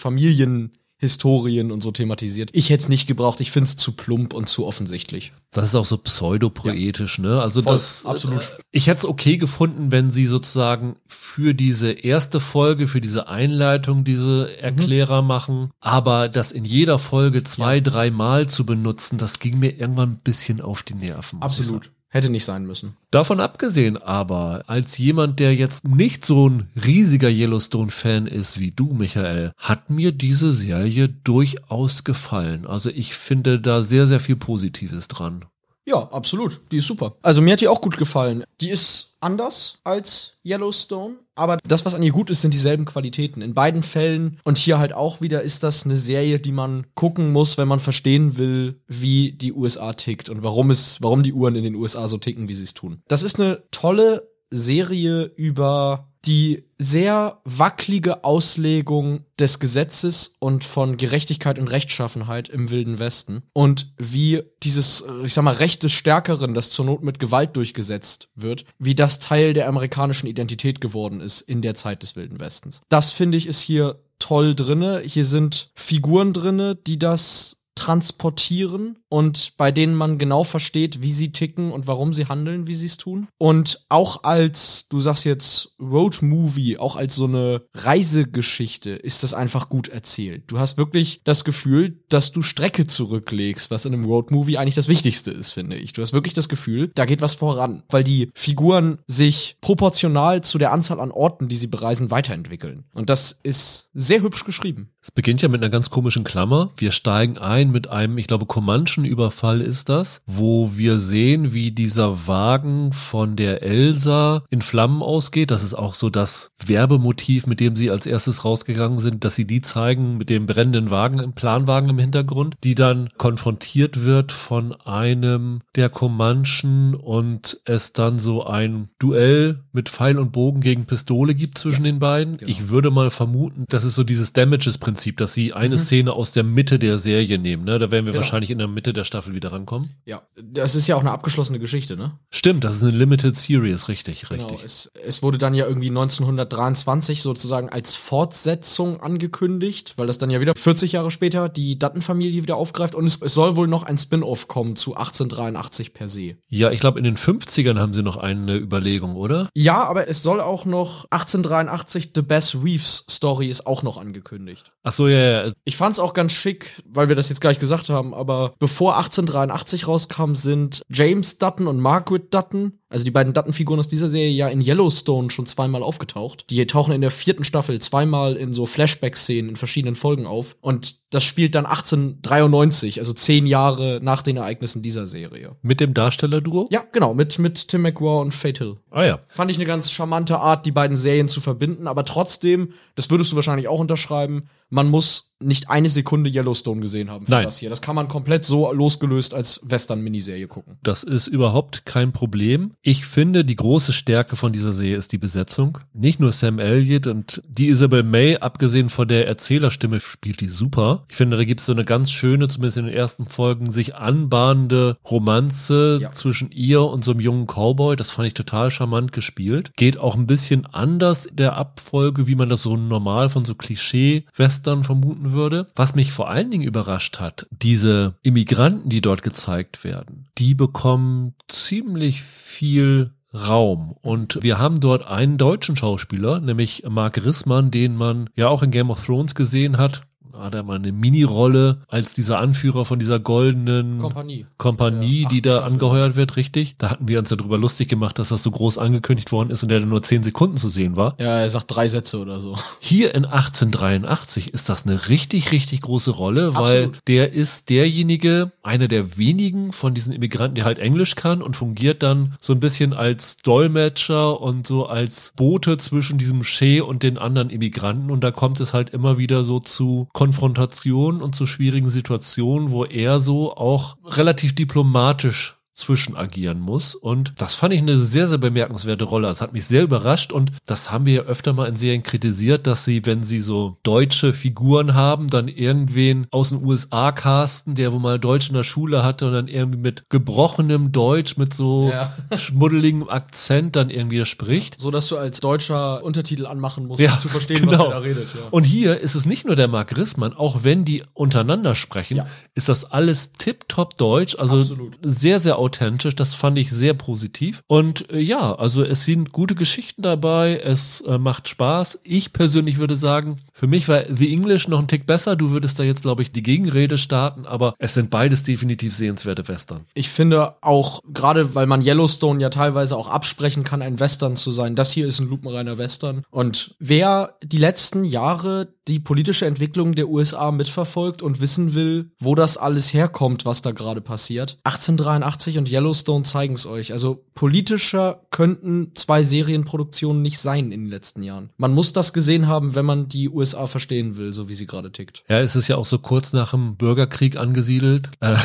Familienhistorien und so thematisiert. Ich hätte es nicht gebraucht, ich finde es zu plump und zu offensichtlich. Das ist auch so pseudopoetisch, ne? Also Voll, das absolut. Äh, ich hätte es okay gefunden, wenn sie sozusagen für diese erste Folge, für diese Einleitung diese Erklärer machen, aber das in jeder Folge zwei, drei Mal zu benutzen, das ging mir irgendwann ein bisschen auf die Nerven. Absolut. Hätte nicht sein müssen. Davon abgesehen aber, als jemand, der jetzt nicht so ein riesiger Yellowstone-Fan ist wie du, Michael, hat mir diese Serie durchaus gefallen. Also ich finde da sehr, sehr viel Positives dran. Ja, absolut. Die ist super. Also mir hat die auch gut gefallen. Die ist anders als Yellowstone, aber das, was an ihr gut ist, sind dieselben Qualitäten. In beiden Fällen und hier halt auch wieder ist das eine Serie, die man gucken muss, wenn man verstehen will, wie die USA tickt und warum es, warum die Uhren in den USA so ticken, wie sie es tun. Das ist eine tolle Serie über die sehr wackelige Auslegung des Gesetzes und von Gerechtigkeit und Rechtschaffenheit im Wilden Westen und wie dieses, ich sag mal, Recht des Stärkeren, das zur Not mit Gewalt durchgesetzt wird, wie das Teil der amerikanischen Identität geworden ist in der Zeit des Wilden Westens. Das finde ich ist hier toll drinne. Hier sind Figuren drinne, die das transportieren und bei denen man genau versteht, wie sie ticken und warum sie handeln, wie sie es tun. Und auch als, du sagst jetzt Road Movie, auch als so eine Reisegeschichte ist das einfach gut erzählt. Du hast wirklich das Gefühl, dass du Strecke zurücklegst, was in einem Road Movie eigentlich das Wichtigste ist, finde ich. Du hast wirklich das Gefühl, da geht was voran, weil die Figuren sich proportional zu der Anzahl an Orten, die sie bereisen, weiterentwickeln. Und das ist sehr hübsch geschrieben. Es beginnt ja mit einer ganz komischen Klammer. Wir steigen ein mit einem, ich glaube, Comanchen-Überfall ist das, wo wir sehen, wie dieser Wagen von der Elsa in Flammen ausgeht. Das ist auch so das Werbemotiv, mit dem sie als erstes rausgegangen sind, dass sie die zeigen mit dem brennenden Wagen im Planwagen im Hintergrund, die dann konfrontiert wird von einem der Comanchen und es dann so ein Duell mit Pfeil und Bogen gegen Pistole gibt zwischen den beiden. genau. Ich würde mal vermuten, das ist so dieses Damages-Prinzip, dass sie eine Szene aus der Mitte der Serie nehmen. Ne? Da werden wir Genau. wahrscheinlich in der Mitte der Staffel wieder rankommen. Ja, das ist ja auch eine abgeschlossene Geschichte, ne? Stimmt, das ist eine Limited Series, richtig, richtig. Genau, es, es wurde dann ja irgendwie 1923 sozusagen als Fortsetzung angekündigt, weil das dann ja wieder 40 Jahre später die Dutton-Familie wieder aufgreift und es, es soll wohl noch ein Spin-off kommen zu 1883 per se. Ja, ich glaube, in den 50ern haben sie noch eine Überlegung, oder? Ja, aber es soll auch noch 1883 The Bess Reeves Story ist auch noch angekündigt. Ach so, ja, ja. Ich fand's auch ganz schick, weil wir das jetzt gleich gesagt haben, aber bevor 1883 rauskam, sind James Dutton und Margaret Dutton, also die beiden Dutton-Figuren aus dieser Serie, ja in Yellowstone schon zweimal aufgetaucht. Die tauchen in der vierten Staffel zweimal in so Flashback-Szenen in verschiedenen Folgen auf. Und das spielt dann 1893, also zehn Jahre nach den Ereignissen dieser Serie. Mit dem Darstellerduo? Ja, genau, mit, mit Tim McGraw und Fatal. Ah ja. Fand ich eine ganz charmante Art, die beiden Serien zu verbinden, aber trotzdem, das würdest du wahrscheinlich auch unterschreiben, man muss nicht eine Sekunde Yellowstone gesehen haben für Nein. das hier. Das kann man komplett so losgelöst als Western-Miniserie gucken. Das ist überhaupt kein Problem. Ich finde, die große Stärke von dieser Serie ist die Besetzung. Nicht nur Sam Elliott und die Isabel May, abgesehen von der Erzählerstimme, spielt die super. Ich finde, da gibt es so eine ganz schöne, zumindest in den ersten Folgen, sich anbahnende Romanze Ja. zwischen ihr und so einem jungen Cowboy. Das fand ich total charmant gespielt. Geht auch ein bisschen anders der Abfolge, wie man das so normal von so Klischee-Western vermuten würde. Was mich vor allen Dingen überrascht hat, diese Immigranten, die dort gezeigt werden, die bekommen ziemlich viel Raum. Und wir haben dort einen deutschen Schauspieler, nämlich Mark Rissmann, den man ja auch in Game of Thrones gesehen hat hat er mal eine Mini-Rolle als dieser Anführer von dieser goldenen Kompanie, Kompanie Ja, die da Staffeln. angeheuert wird, richtig. Da hatten wir uns ja drüber lustig gemacht, dass das so groß angekündigt worden ist und der dann nur zehn Sekunden zu sehen war. Ja, er sagt drei Sätze oder so. Hier in 1883 ist das eine richtig, richtig große Rolle, weil Absolut. der ist derjenige, einer der wenigen von diesen Immigranten, der halt Englisch kann und fungiert dann so ein bisschen als Dolmetscher und so als Bote zwischen diesem Shea und den anderen Immigranten. Und da kommt es halt immer wieder so zu Konfrontationen und zu schwierigen Situationen, wo er so auch relativ diplomatisch zwischen agieren muss. Und das fand ich eine sehr, sehr bemerkenswerte Rolle. Es hat mich sehr überrascht und das haben wir ja öfter mal in Serien kritisiert, dass sie, wenn sie so deutsche Figuren haben, dann irgendwen aus den USA casten, der wo mal Deutsch in der Schule hatte und dann irgendwie mit gebrochenem Deutsch, mit so Ja. schmuddeligem Akzent dann irgendwie spricht. So, dass du als Deutscher Untertitel anmachen musst, Ja, um zu verstehen, genau. was der da redet. Ja. Und hier ist es nicht nur der Mark Rissmann, auch wenn die untereinander sprechen, Ja. ist das alles tipptopp deutsch, also Absolut. sehr, sehr authentisch. Das fand ich sehr positiv. Und äh, ja, also es sind gute Geschichten dabei, es äh, macht Spaß. Ich persönlich würde sagen, für mich war The English noch ein Tick besser. Du würdest da jetzt, glaube ich, die Gegenrede starten, aber es sind beides definitiv sehenswerte Western. Ich finde auch, gerade weil man Yellowstone ja teilweise auch absprechen kann, ein Western zu sein, das hier ist ein lupenreiner Western. Und wer die letzten Jahre die politische Entwicklung der USA mitverfolgt und wissen will, wo das alles herkommt, was da gerade passiert, 1883 und Yellowstone zeigen es euch. Also politischer könnten zwei Serienproduktionen nicht sein in den letzten Jahren. Man muss das gesehen haben, wenn man die USA verstehen will, so wie sie gerade tickt. Ja, es ist ja auch so kurz nach dem Bürgerkrieg angesiedelt. Äh,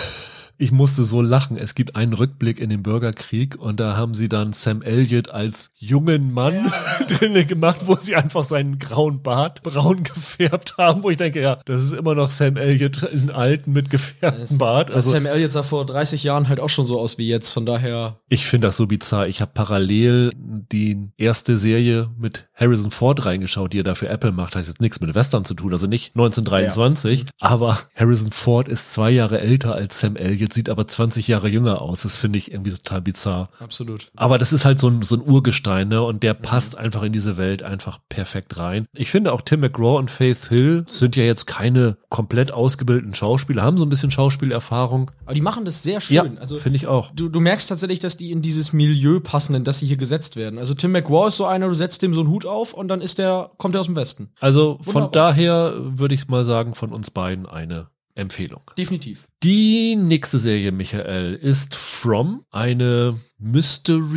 ich musste so lachen. Es gibt einen Rückblick in den Bürgerkrieg und da haben sie dann Sam Elliott als jungen Mann drinnen gemacht, wo sie einfach seinen grauen Bart braun gefärbt haben, wo ich denke, ja, das ist immer noch Sam Elliott in alten mit gefärbtem Bart. Also Also Sam Elliott sah vor 30 Jahren halt auch schon so aus wie jetzt, von daher ich finde das so bizarr. Ich habe parallel die erste Serie mit Harrison Ford reingeschaut, die er da für Apple macht. Hat jetzt nichts mit Western zu tun, also nicht 1923. Aber Harrison Ford ist zwei Jahre älter als Sam Elliott, sieht aber 20 Jahre jünger aus. Das finde ich irgendwie total bizarr. absolut. Aber das ist halt so ein, so ein Urgestein, ne? Und der passt einfach in diese Welt einfach perfekt rein. Ich finde auch Tim McGraw und Faith Hill sind ja jetzt keine komplett ausgebildeten Schauspieler, haben so ein bisschen Schauspielerfahrung. Aber die machen das sehr schön. Ja, also finde ich auch. Du, du merkst tatsächlich, dass die in dieses Milieu passen, in das sie hier gesetzt werden. Also Tim McGraw ist so einer, du setzt dem so einen Hut auf und dann ist der, kommt er aus dem Westen. Also von Wunderbar. daher würde ich mal sagen, von uns beiden eine Empfehlung. Definitiv. Die nächste Serie, Michael, ist From, eine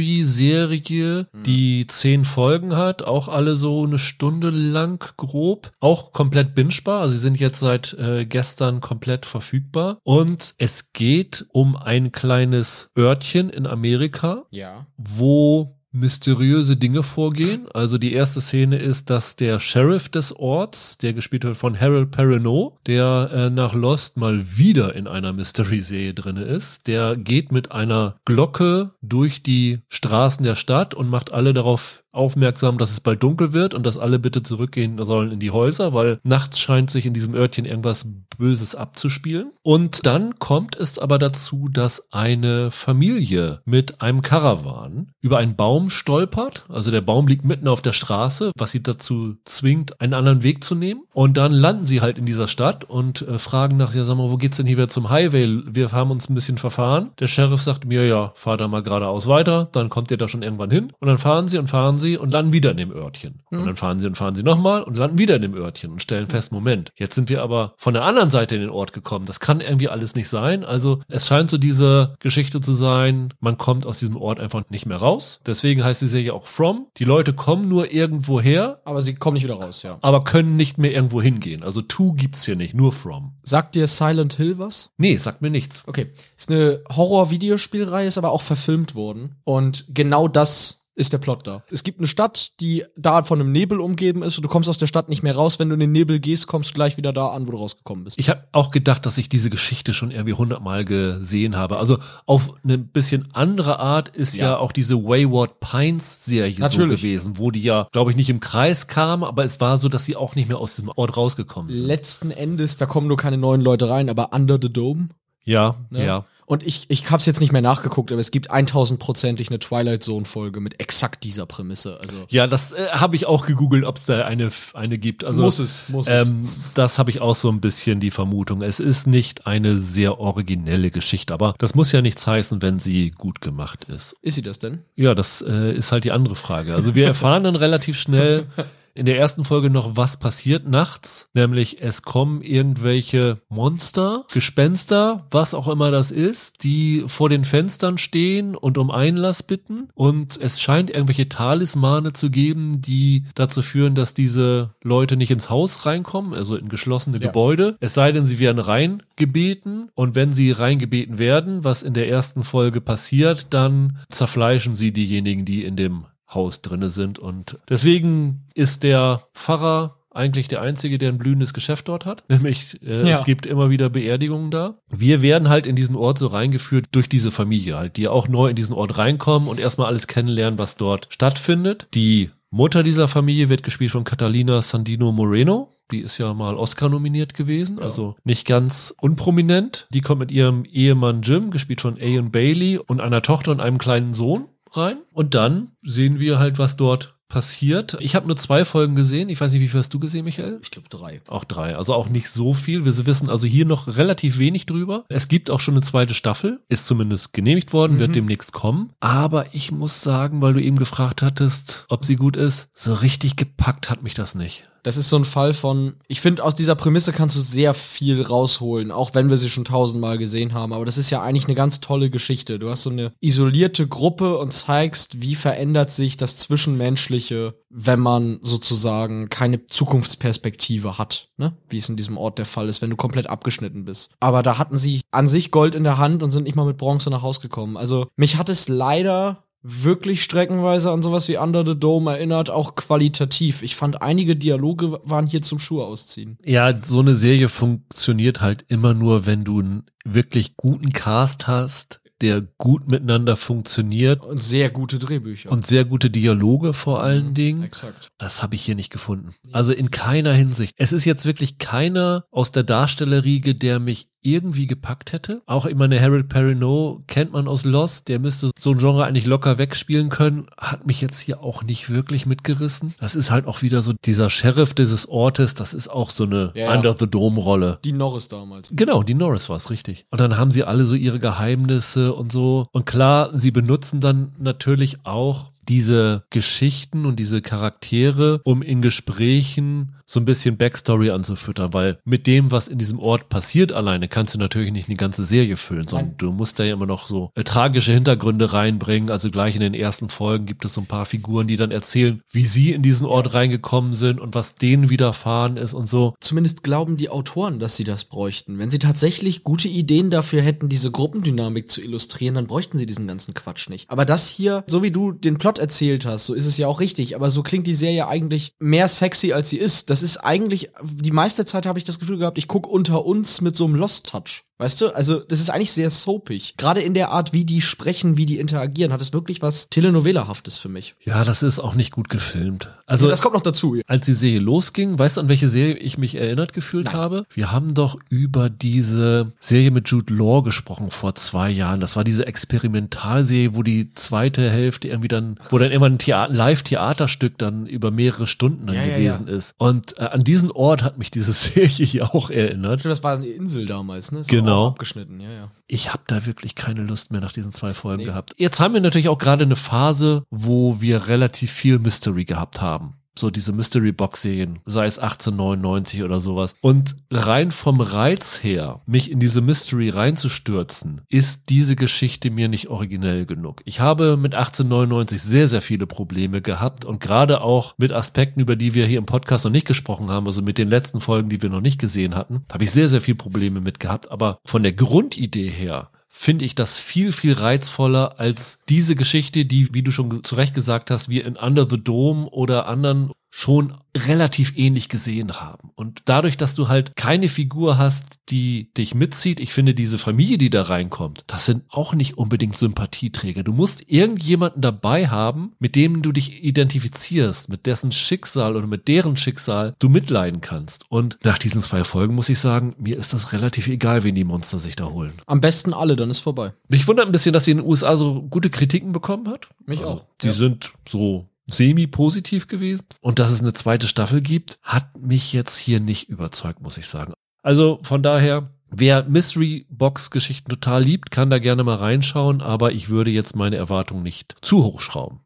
Mystery-Serie, die zehn Folgen hat, auch alle so eine Stunde lang grob, auch komplett bingebar, also sie sind jetzt seit äh, gestern komplett verfügbar und es geht um ein kleines Örtchen in Amerika, Ja. wo mysteriöse Dinge vorgehen. Also die erste Szene ist, dass der Sheriff des Orts, der gespielt wird von Harold Perrineau, der äh, nach Lost mal wieder in einer Mystery-Serie drinne ist, der geht mit einer Glocke durch die Straßen der Stadt und macht alle darauf aufmerksam, dass es bald dunkel wird und dass alle bitte zurückgehen sollen in die Häuser, weil nachts scheint sich in diesem Örtchen irgendwas Böses abzuspielen. Und dann kommt es aber dazu, dass eine Familie mit einem Karawan über einen Baum stolpert. Also der Baum liegt mitten auf der Straße, was sie dazu zwingt, einen anderen Weg zu nehmen. Und dann landen sie halt in dieser Stadt und äh, fragen nach, ja, sag mal, wo geht's denn hier wieder zum Highway? Wir haben uns ein bisschen verfahren. Der Sheriff sagt mir, ja, fahr da mal geradeaus weiter, dann kommt ihr da schon irgendwann hin. Und dann fahren sie und fahren sie und landen wieder in dem Örtchen. Und dann fahren sie und fahren sie nochmal und landen wieder in dem Örtchen und stellen fest, Moment, jetzt sind wir aber von der anderen Seite in den Ort gekommen. Das kann irgendwie alles nicht sein. Also es scheint so diese Geschichte zu sein, man kommt aus diesem Ort einfach nicht mehr raus. Deswegen heißt die Serie auch From. Die Leute kommen nur irgendwo her, Aber sie kommen nicht wieder raus, ja. aber können nicht mehr irgendwo hingehen. Also To gibt's hier nicht, nur From. Sagt dir Silent Hill was? Nee, sagt mir nichts. Okay. Ist eine Horror-Videospielreihe, ist aber auch verfilmt worden. Und genau das ist der Plot da. Es gibt eine Stadt, die da von einem Nebel umgeben ist und du kommst aus der Stadt nicht mehr raus. Wenn du in den Nebel gehst, kommst du gleich wieder da an, wo du rausgekommen bist. Ich habe auch gedacht, dass ich diese Geschichte schon irgendwie hundertmal gesehen habe. Also auf eine bisschen andere Art ist ja, Ja. auch diese Wayward Pines Serie so Natürlich. gewesen, wo die ja, glaube ich, nicht im Kreis kam, aber es war so, dass sie auch nicht mehr aus diesem Ort rausgekommen sind. Letzten Endes, da kommen nur keine neuen Leute rein, aber Under the Dome. ja, Ne? ja. Und ich, ich hab's jetzt nicht mehr nachgeguckt, aber es gibt 1000-prozentig eine Twilight Zone Folge mit exakt dieser Prämisse. Also Ja, das äh, habe ich auch gegoogelt, ob es da eine, eine gibt. Also, Muss es, muss es. ähm, Das habe ich auch so ein bisschen die Vermutung. Es ist nicht eine sehr originelle Geschichte, aber das muss ja nichts heißen, wenn sie gut gemacht ist. ist sie das denn? Ja, das äh, ist halt die andere Frage. Also wir erfahren dann relativ schnell in der ersten Folge noch, was passiert nachts. Nämlich es kommen irgendwelche Monster, Gespenster, was auch immer das ist, die vor den Fenstern stehen und um Einlass bitten. Und es scheint irgendwelche Talismane zu geben, die dazu führen, dass diese Leute nicht ins Haus reinkommen, also in geschlossene Ja. Gebäude. Es sei denn, sie werden reingebeten. Und wenn sie reingebeten werden, was in der ersten Folge passiert, dann zerfleischen sie diejenigen, die in dem Haus drinne sind. Und deswegen ist der Pfarrer eigentlich der Einzige, der ein blühendes Geschäft dort hat. Nämlich, äh, Ja. es gibt immer wieder Beerdigungen da. Wir werden halt in diesen Ort so reingeführt durch diese Familie halt, die auch neu in diesen Ort reinkommen und erstmal alles kennenlernen, was dort stattfindet. Die Mutter dieser Familie wird gespielt von Catalina Sandino Moreno. Die ist ja mal Oscar nominiert gewesen, also nicht ganz unprominent. Die kommt mit ihrem Ehemann Jim, gespielt von Ian Bailey, und einer Tochter und einem kleinen Sohn rein. Und dann sehen wir halt, was dort passiert. Ich habe nur zwei Folgen gesehen. Ich weiß nicht, wie viel hast du gesehen, Michael? Ich glaube drei. Auch drei. Also auch nicht so viel. Wir wissen also hier noch relativ wenig drüber. Es gibt auch schon eine zweite Staffel. Ist zumindest genehmigt worden, wird demnächst kommen. Aber ich muss sagen, weil du eben gefragt hattest, ob sie gut ist, so richtig gepackt hat mich das nicht. Das ist so ein Fall von, ich finde, aus dieser Prämisse kannst du sehr viel rausholen, auch wenn wir sie schon tausendmal gesehen haben. Aber das ist ja eigentlich eine ganz tolle Geschichte. Du hast so eine isolierte Gruppe und zeigst, wie verändert sich das Zwischenmenschliche, wenn man sozusagen keine Zukunftsperspektive hat, ne? Wie es in diesem Ort der Fall ist, wenn du komplett abgeschnitten bist. Aber da hatten sie an sich Gold in der Hand und sind nicht mal mit Bronze nach Haus gekommen. Also mich hat es leider wirklich streckenweise an sowas wie Under the Dome erinnert, auch qualitativ. Ich fand einige Dialoge waren hier zum Schuhe ausziehen. Ja, so eine Serie funktioniert halt immer nur, wenn du einen wirklich guten Cast hast, der gut miteinander funktioniert Und sehr gute Drehbücher. und sehr gute Dialoge vor allen Dingen. Exakt. Das habe ich hier nicht gefunden. Also in keiner Hinsicht. Es ist jetzt wirklich keiner aus der Darstellerriege, der mich irgendwie gepackt hätte. Auch ich meine, Harold Perrineau kennt man aus Lost, der müsste so ein Genre eigentlich locker wegspielen können, hat mich jetzt hier auch nicht wirklich mitgerissen. Das ist halt auch wieder so dieser Sheriff dieses Ortes, das ist auch so eine Ja, ja. Under the Dome Rolle. Die Norris damals. Genau, die Norris war es, richtig. Und dann haben sie alle so ihre Geheimnisse und so. Und klar, sie benutzen dann natürlich auch diese Geschichten und diese Charaktere, um in Gesprächen so ein bisschen Backstory anzufüttern, weil mit dem, was in diesem Ort passiert alleine, kannst du natürlich nicht eine ganze Serie füllen, sondern du musst da ja immer noch so äh, tragische Hintergründe reinbringen. Also gleich in den ersten Folgen gibt es so ein paar Figuren, die dann erzählen, wie sie in diesen Ort reingekommen sind und was denen widerfahren ist und so. Zumindest glauben die Autoren, dass sie das bräuchten. Wenn sie tatsächlich gute Ideen dafür hätten, diese Gruppendynamik zu illustrieren, dann bräuchten sie diesen ganzen Quatsch nicht. Aber das hier, so wie du den Plot erzählt hast, so ist es ja auch richtig. Aber so klingt die Serie eigentlich mehr sexy, als sie ist. Das ist eigentlich, die meiste Zeit habe ich das Gefühl gehabt, ich gucke unter uns mit so einem Lost-Touch. Weißt du? Also, das ist eigentlich sehr soapig. Gerade in der Art, wie die sprechen, wie die interagieren, hat es wirklich was Telenovela-haftes für mich. Ja, das ist auch nicht gut gefilmt. Also das kommt noch dazu. als die Serie losging, weißt du, an welche Serie ich mich erinnert gefühlt habe? Wir haben doch über diese Serie mit Jude Law gesprochen vor zwei Jahren. Das war diese Experimentalserie, wo die zweite Hälfte irgendwie dann, wo dann immer ein Theater, Live-Theaterstück dann über mehrere Stunden dann Ja, ja, gewesen ist. Und äh, an diesen Ort hat mich diese Serie hier auch erinnert. Das war eine Insel damals, ne? Genau. Auch Abgeschnitten, ja, ja. Ich habe da wirklich keine Lust mehr nach diesen zwei Folgen gehabt. Jetzt haben wir natürlich auch gerade eine Phase, wo wir relativ viel Mystery gehabt haben. So diese Mystery-Box-Serien, sei es 1899 oder sowas. Und rein vom Reiz her, mich in diese Mystery reinzustürzen, ist diese Geschichte mir nicht originell genug. Ich habe mit 1899 sehr, sehr viele Probleme gehabt und gerade auch mit Aspekten, über die wir hier im Podcast noch nicht gesprochen haben, also mit den letzten Folgen, die wir noch nicht gesehen hatten, habe ich sehr, sehr viele Probleme mit gehabt. Aber von der Grundidee her finde ich das viel, viel reizvoller als diese Geschichte, die, wie du schon zu Recht gesagt hast, wir in Under the Dome oder anderen schon relativ ähnlich gesehen haben. Und dadurch, dass du halt keine Figur hast, die dich mitzieht, ich finde diese Familie, die da reinkommt, das sind auch nicht unbedingt Sympathieträger. Du musst irgendjemanden dabei haben, mit dem du dich identifizierst, mit dessen Schicksal oder mit deren Schicksal du mitleiden kannst. Und nach diesen zwei Folgen muss ich sagen, mir ist das relativ egal, wen die Monster sich da holen. Am besten alle, dann ist vorbei. Mich wundert ein bisschen, dass sie in den USA so gute Kritiken bekommen hat. Mich Also, auch. Die Ja. sind so semi-positiv gewesen. Und dass es eine zweite Staffel gibt, hat mich jetzt hier nicht überzeugt, muss ich sagen. Also von daher, wer Mystery Box Geschichten total liebt, kann da gerne mal reinschauen, aber ich würde jetzt meine Erwartungen nicht zu hoch schrauben.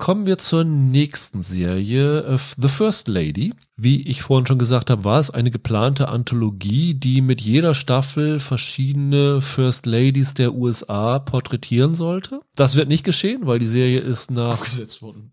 Kommen wir zur nächsten Serie, äh, The First Lady. Wie ich vorhin schon gesagt habe, war es eine geplante Anthologie, die mit jeder Staffel verschiedene First Ladies der USA porträtieren sollte. Das wird nicht geschehen, weil die Serie ist nach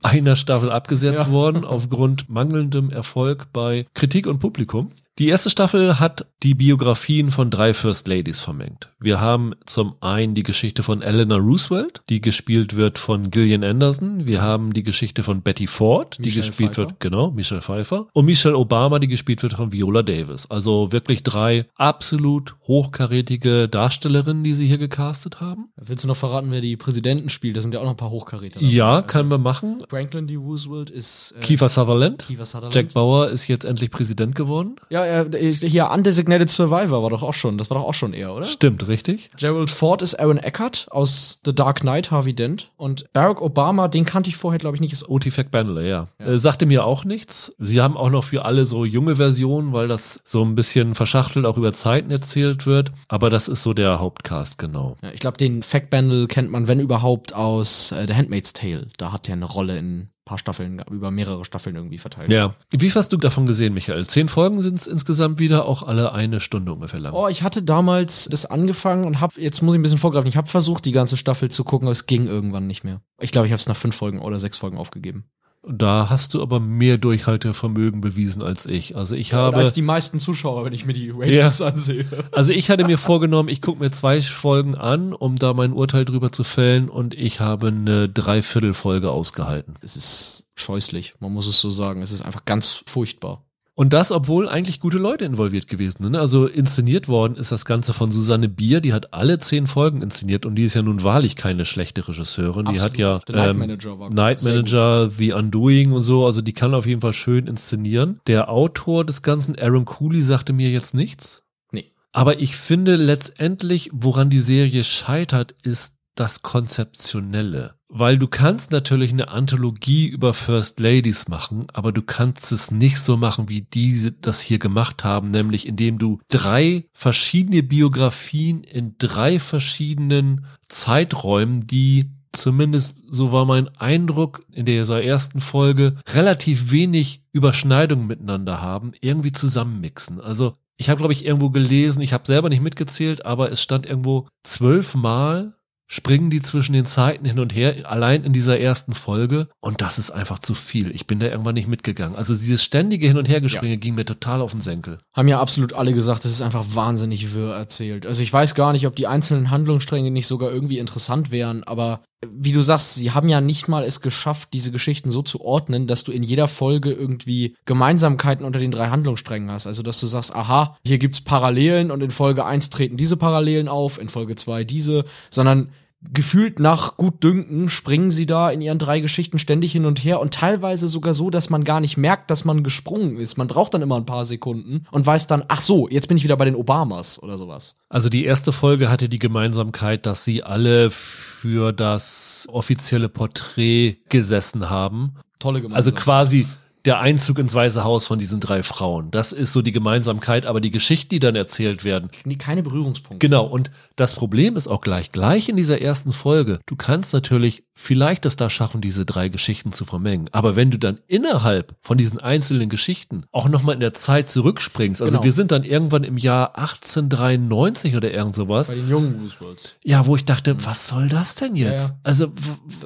einer Staffel abgesetzt Ja. worden aufgrund mangelndem Erfolg bei Kritik und Publikum. Die erste Staffel hat die Biografien von drei First Ladies vermengt. Wir haben zum einen die Geschichte von Eleanor Roosevelt, die gespielt wird von Gillian Anderson. Wir haben die Geschichte von Betty Ford, die Michelle gespielt Pfeiffer. wird, genau, Michelle Pfeiffer. Und Michelle Obama, die gespielt wird von Viola Davis. Also wirklich drei absolut hochkarätige Darstellerinnen, die sie hier gecastet haben. Willst du noch verraten, wer die Präsidenten spielt? Da sind ja auch noch ein paar Hochkaräter. dabei. Ja, Also, können wir machen. Franklin D. Roosevelt ist äh, Kiefer Sutherland. Kiefer Sutherland. Jack Bauer ist jetzt endlich Präsident geworden. Ja, er, hier Undesignated Survivor war doch auch schon. Das war doch auch schon er, oder? Stimmt, richtig? Gerald Ford ist Aaron Eckhart aus The Dark Knight, Harvey Dent. Und Barack Obama, den kannte ich vorher, glaube ich, nicht. Ist O.T. Banley, ja. Ja. Äh, sagte mir auch nichts. Sie haben auch noch für alle so junge Versionen, weil das so ein bisschen verschachtelt auch über Zeiten erzählt wird. Aber das ist so der Hauptcast, genau. Ja, ich glaube, den Fact Bundle kennt man, wenn überhaupt, aus äh, The Handmaid's Tale. Da hat er eine Rolle in paar Staffeln, über mehrere Staffeln irgendwie verteilt. Ja. Wie hast du davon gesehen, Michael? Zehn Folgen sind es insgesamt wieder, auch alle eine Stunde ungefähr lang. Oh, ich hatte damals das angefangen und hab, jetzt muss ich ein bisschen vorgreifen, ich habe versucht, die ganze Staffel zu gucken, aber es ging irgendwann nicht mehr. Ich glaube, ich habe es nach fünf Folgen oder sechs Folgen aufgegeben. Da hast du aber mehr Durchhaltevermögen bewiesen als ich. Also ich Und habe. als die meisten Zuschauer, wenn ich mir die Ratings ansehe. Also ich hatte mir vorgenommen, ich gucke mir zwei Folgen an, um da mein Urteil drüber zu fällen und ich habe eine Dreiviertelfolge ausgehalten. Das ist scheußlich, man muss es so sagen. Es ist einfach ganz furchtbar. Und das, obwohl eigentlich gute Leute involviert gewesen sind. Ne? Also inszeniert worden ist das Ganze von Susanne Bier, die hat alle zehn Folgen inszeniert und die ist ja nun wahrlich keine schlechte Regisseurin. Die hat ja Absolut. Der Night ähm, Manager war Night. Manager, The Undoing und so, also die kann auf jeden Fall schön inszenieren. Der Autor des Ganzen, Aaron Cooley, sagte mir jetzt nichts. Nee. Aber ich finde letztendlich, woran die Serie scheitert, ist das Konzeptionelle. Weil du kannst natürlich eine Anthologie über First Ladies machen, aber du kannst es nicht so machen, wie diese das hier gemacht haben, nämlich indem du drei verschiedene Biografien in drei verschiedenen Zeiträumen, die zumindest so war mein Eindruck in dieser ersten Folge, relativ wenig Überschneidung miteinander haben, irgendwie zusammenmixen. Also ich habe, glaube ich, irgendwo gelesen, ich habe selber nicht mitgezählt, aber es stand irgendwo zwölfmal springen die zwischen den Zeiten hin und her, allein in dieser ersten Folge. Und das ist einfach zu viel. Ich bin da irgendwann nicht mitgegangen. Also dieses ständige Hin- und Hergespringe ging mir total auf den Senkel. Haben ja absolut alle gesagt, das ist einfach wahnsinnig wirr erzählt. Also ich weiß gar nicht, ob die einzelnen Handlungsstränge nicht sogar irgendwie interessant wären, aber wie du sagst, sie haben ja nicht mal es geschafft, diese Geschichten so zu ordnen, dass du in jeder Folge irgendwie Gemeinsamkeiten unter den drei Handlungssträngen hast. Also dass du sagst, aha, hier gibt's Parallelen und in Folge 1 treten diese Parallelen auf, in Folge 2 diese, sondern gefühlt nach gut Dünken springen sie da in ihren drei Geschichten ständig hin und her und teilweise sogar so, dass man gar nicht merkt, dass man gesprungen ist. Man braucht dann immer ein paar Sekunden und weiß dann, ach so, jetzt bin ich wieder bei den Obamas oder sowas. Also die erste Folge hatte die Gemeinsamkeit, dass sie alle für das offizielle Porträt gesessen haben. Tolle Also Gemeinsamkeit. quasi der Einzug ins Weiße Haus von diesen drei Frauen. Das ist so die Gemeinsamkeit, aber die Geschichten, die dann erzählt werden, Nee, keine Berührungspunkte. Genau, und das Problem ist auch gleich, gleich in dieser ersten Folge, du kannst natürlich vielleicht es da schaffen, diese drei Geschichten zu vermengen. Aber wenn du dann innerhalb von diesen einzelnen Geschichten auch nochmal in der Zeit zurückspringst, also Genau. wir sind dann irgendwann im Jahr 1893 oder irgend sowas, Bei den jungen Roosevelts. ja, wo ich dachte, was soll das denn jetzt? Ja, ja. Also,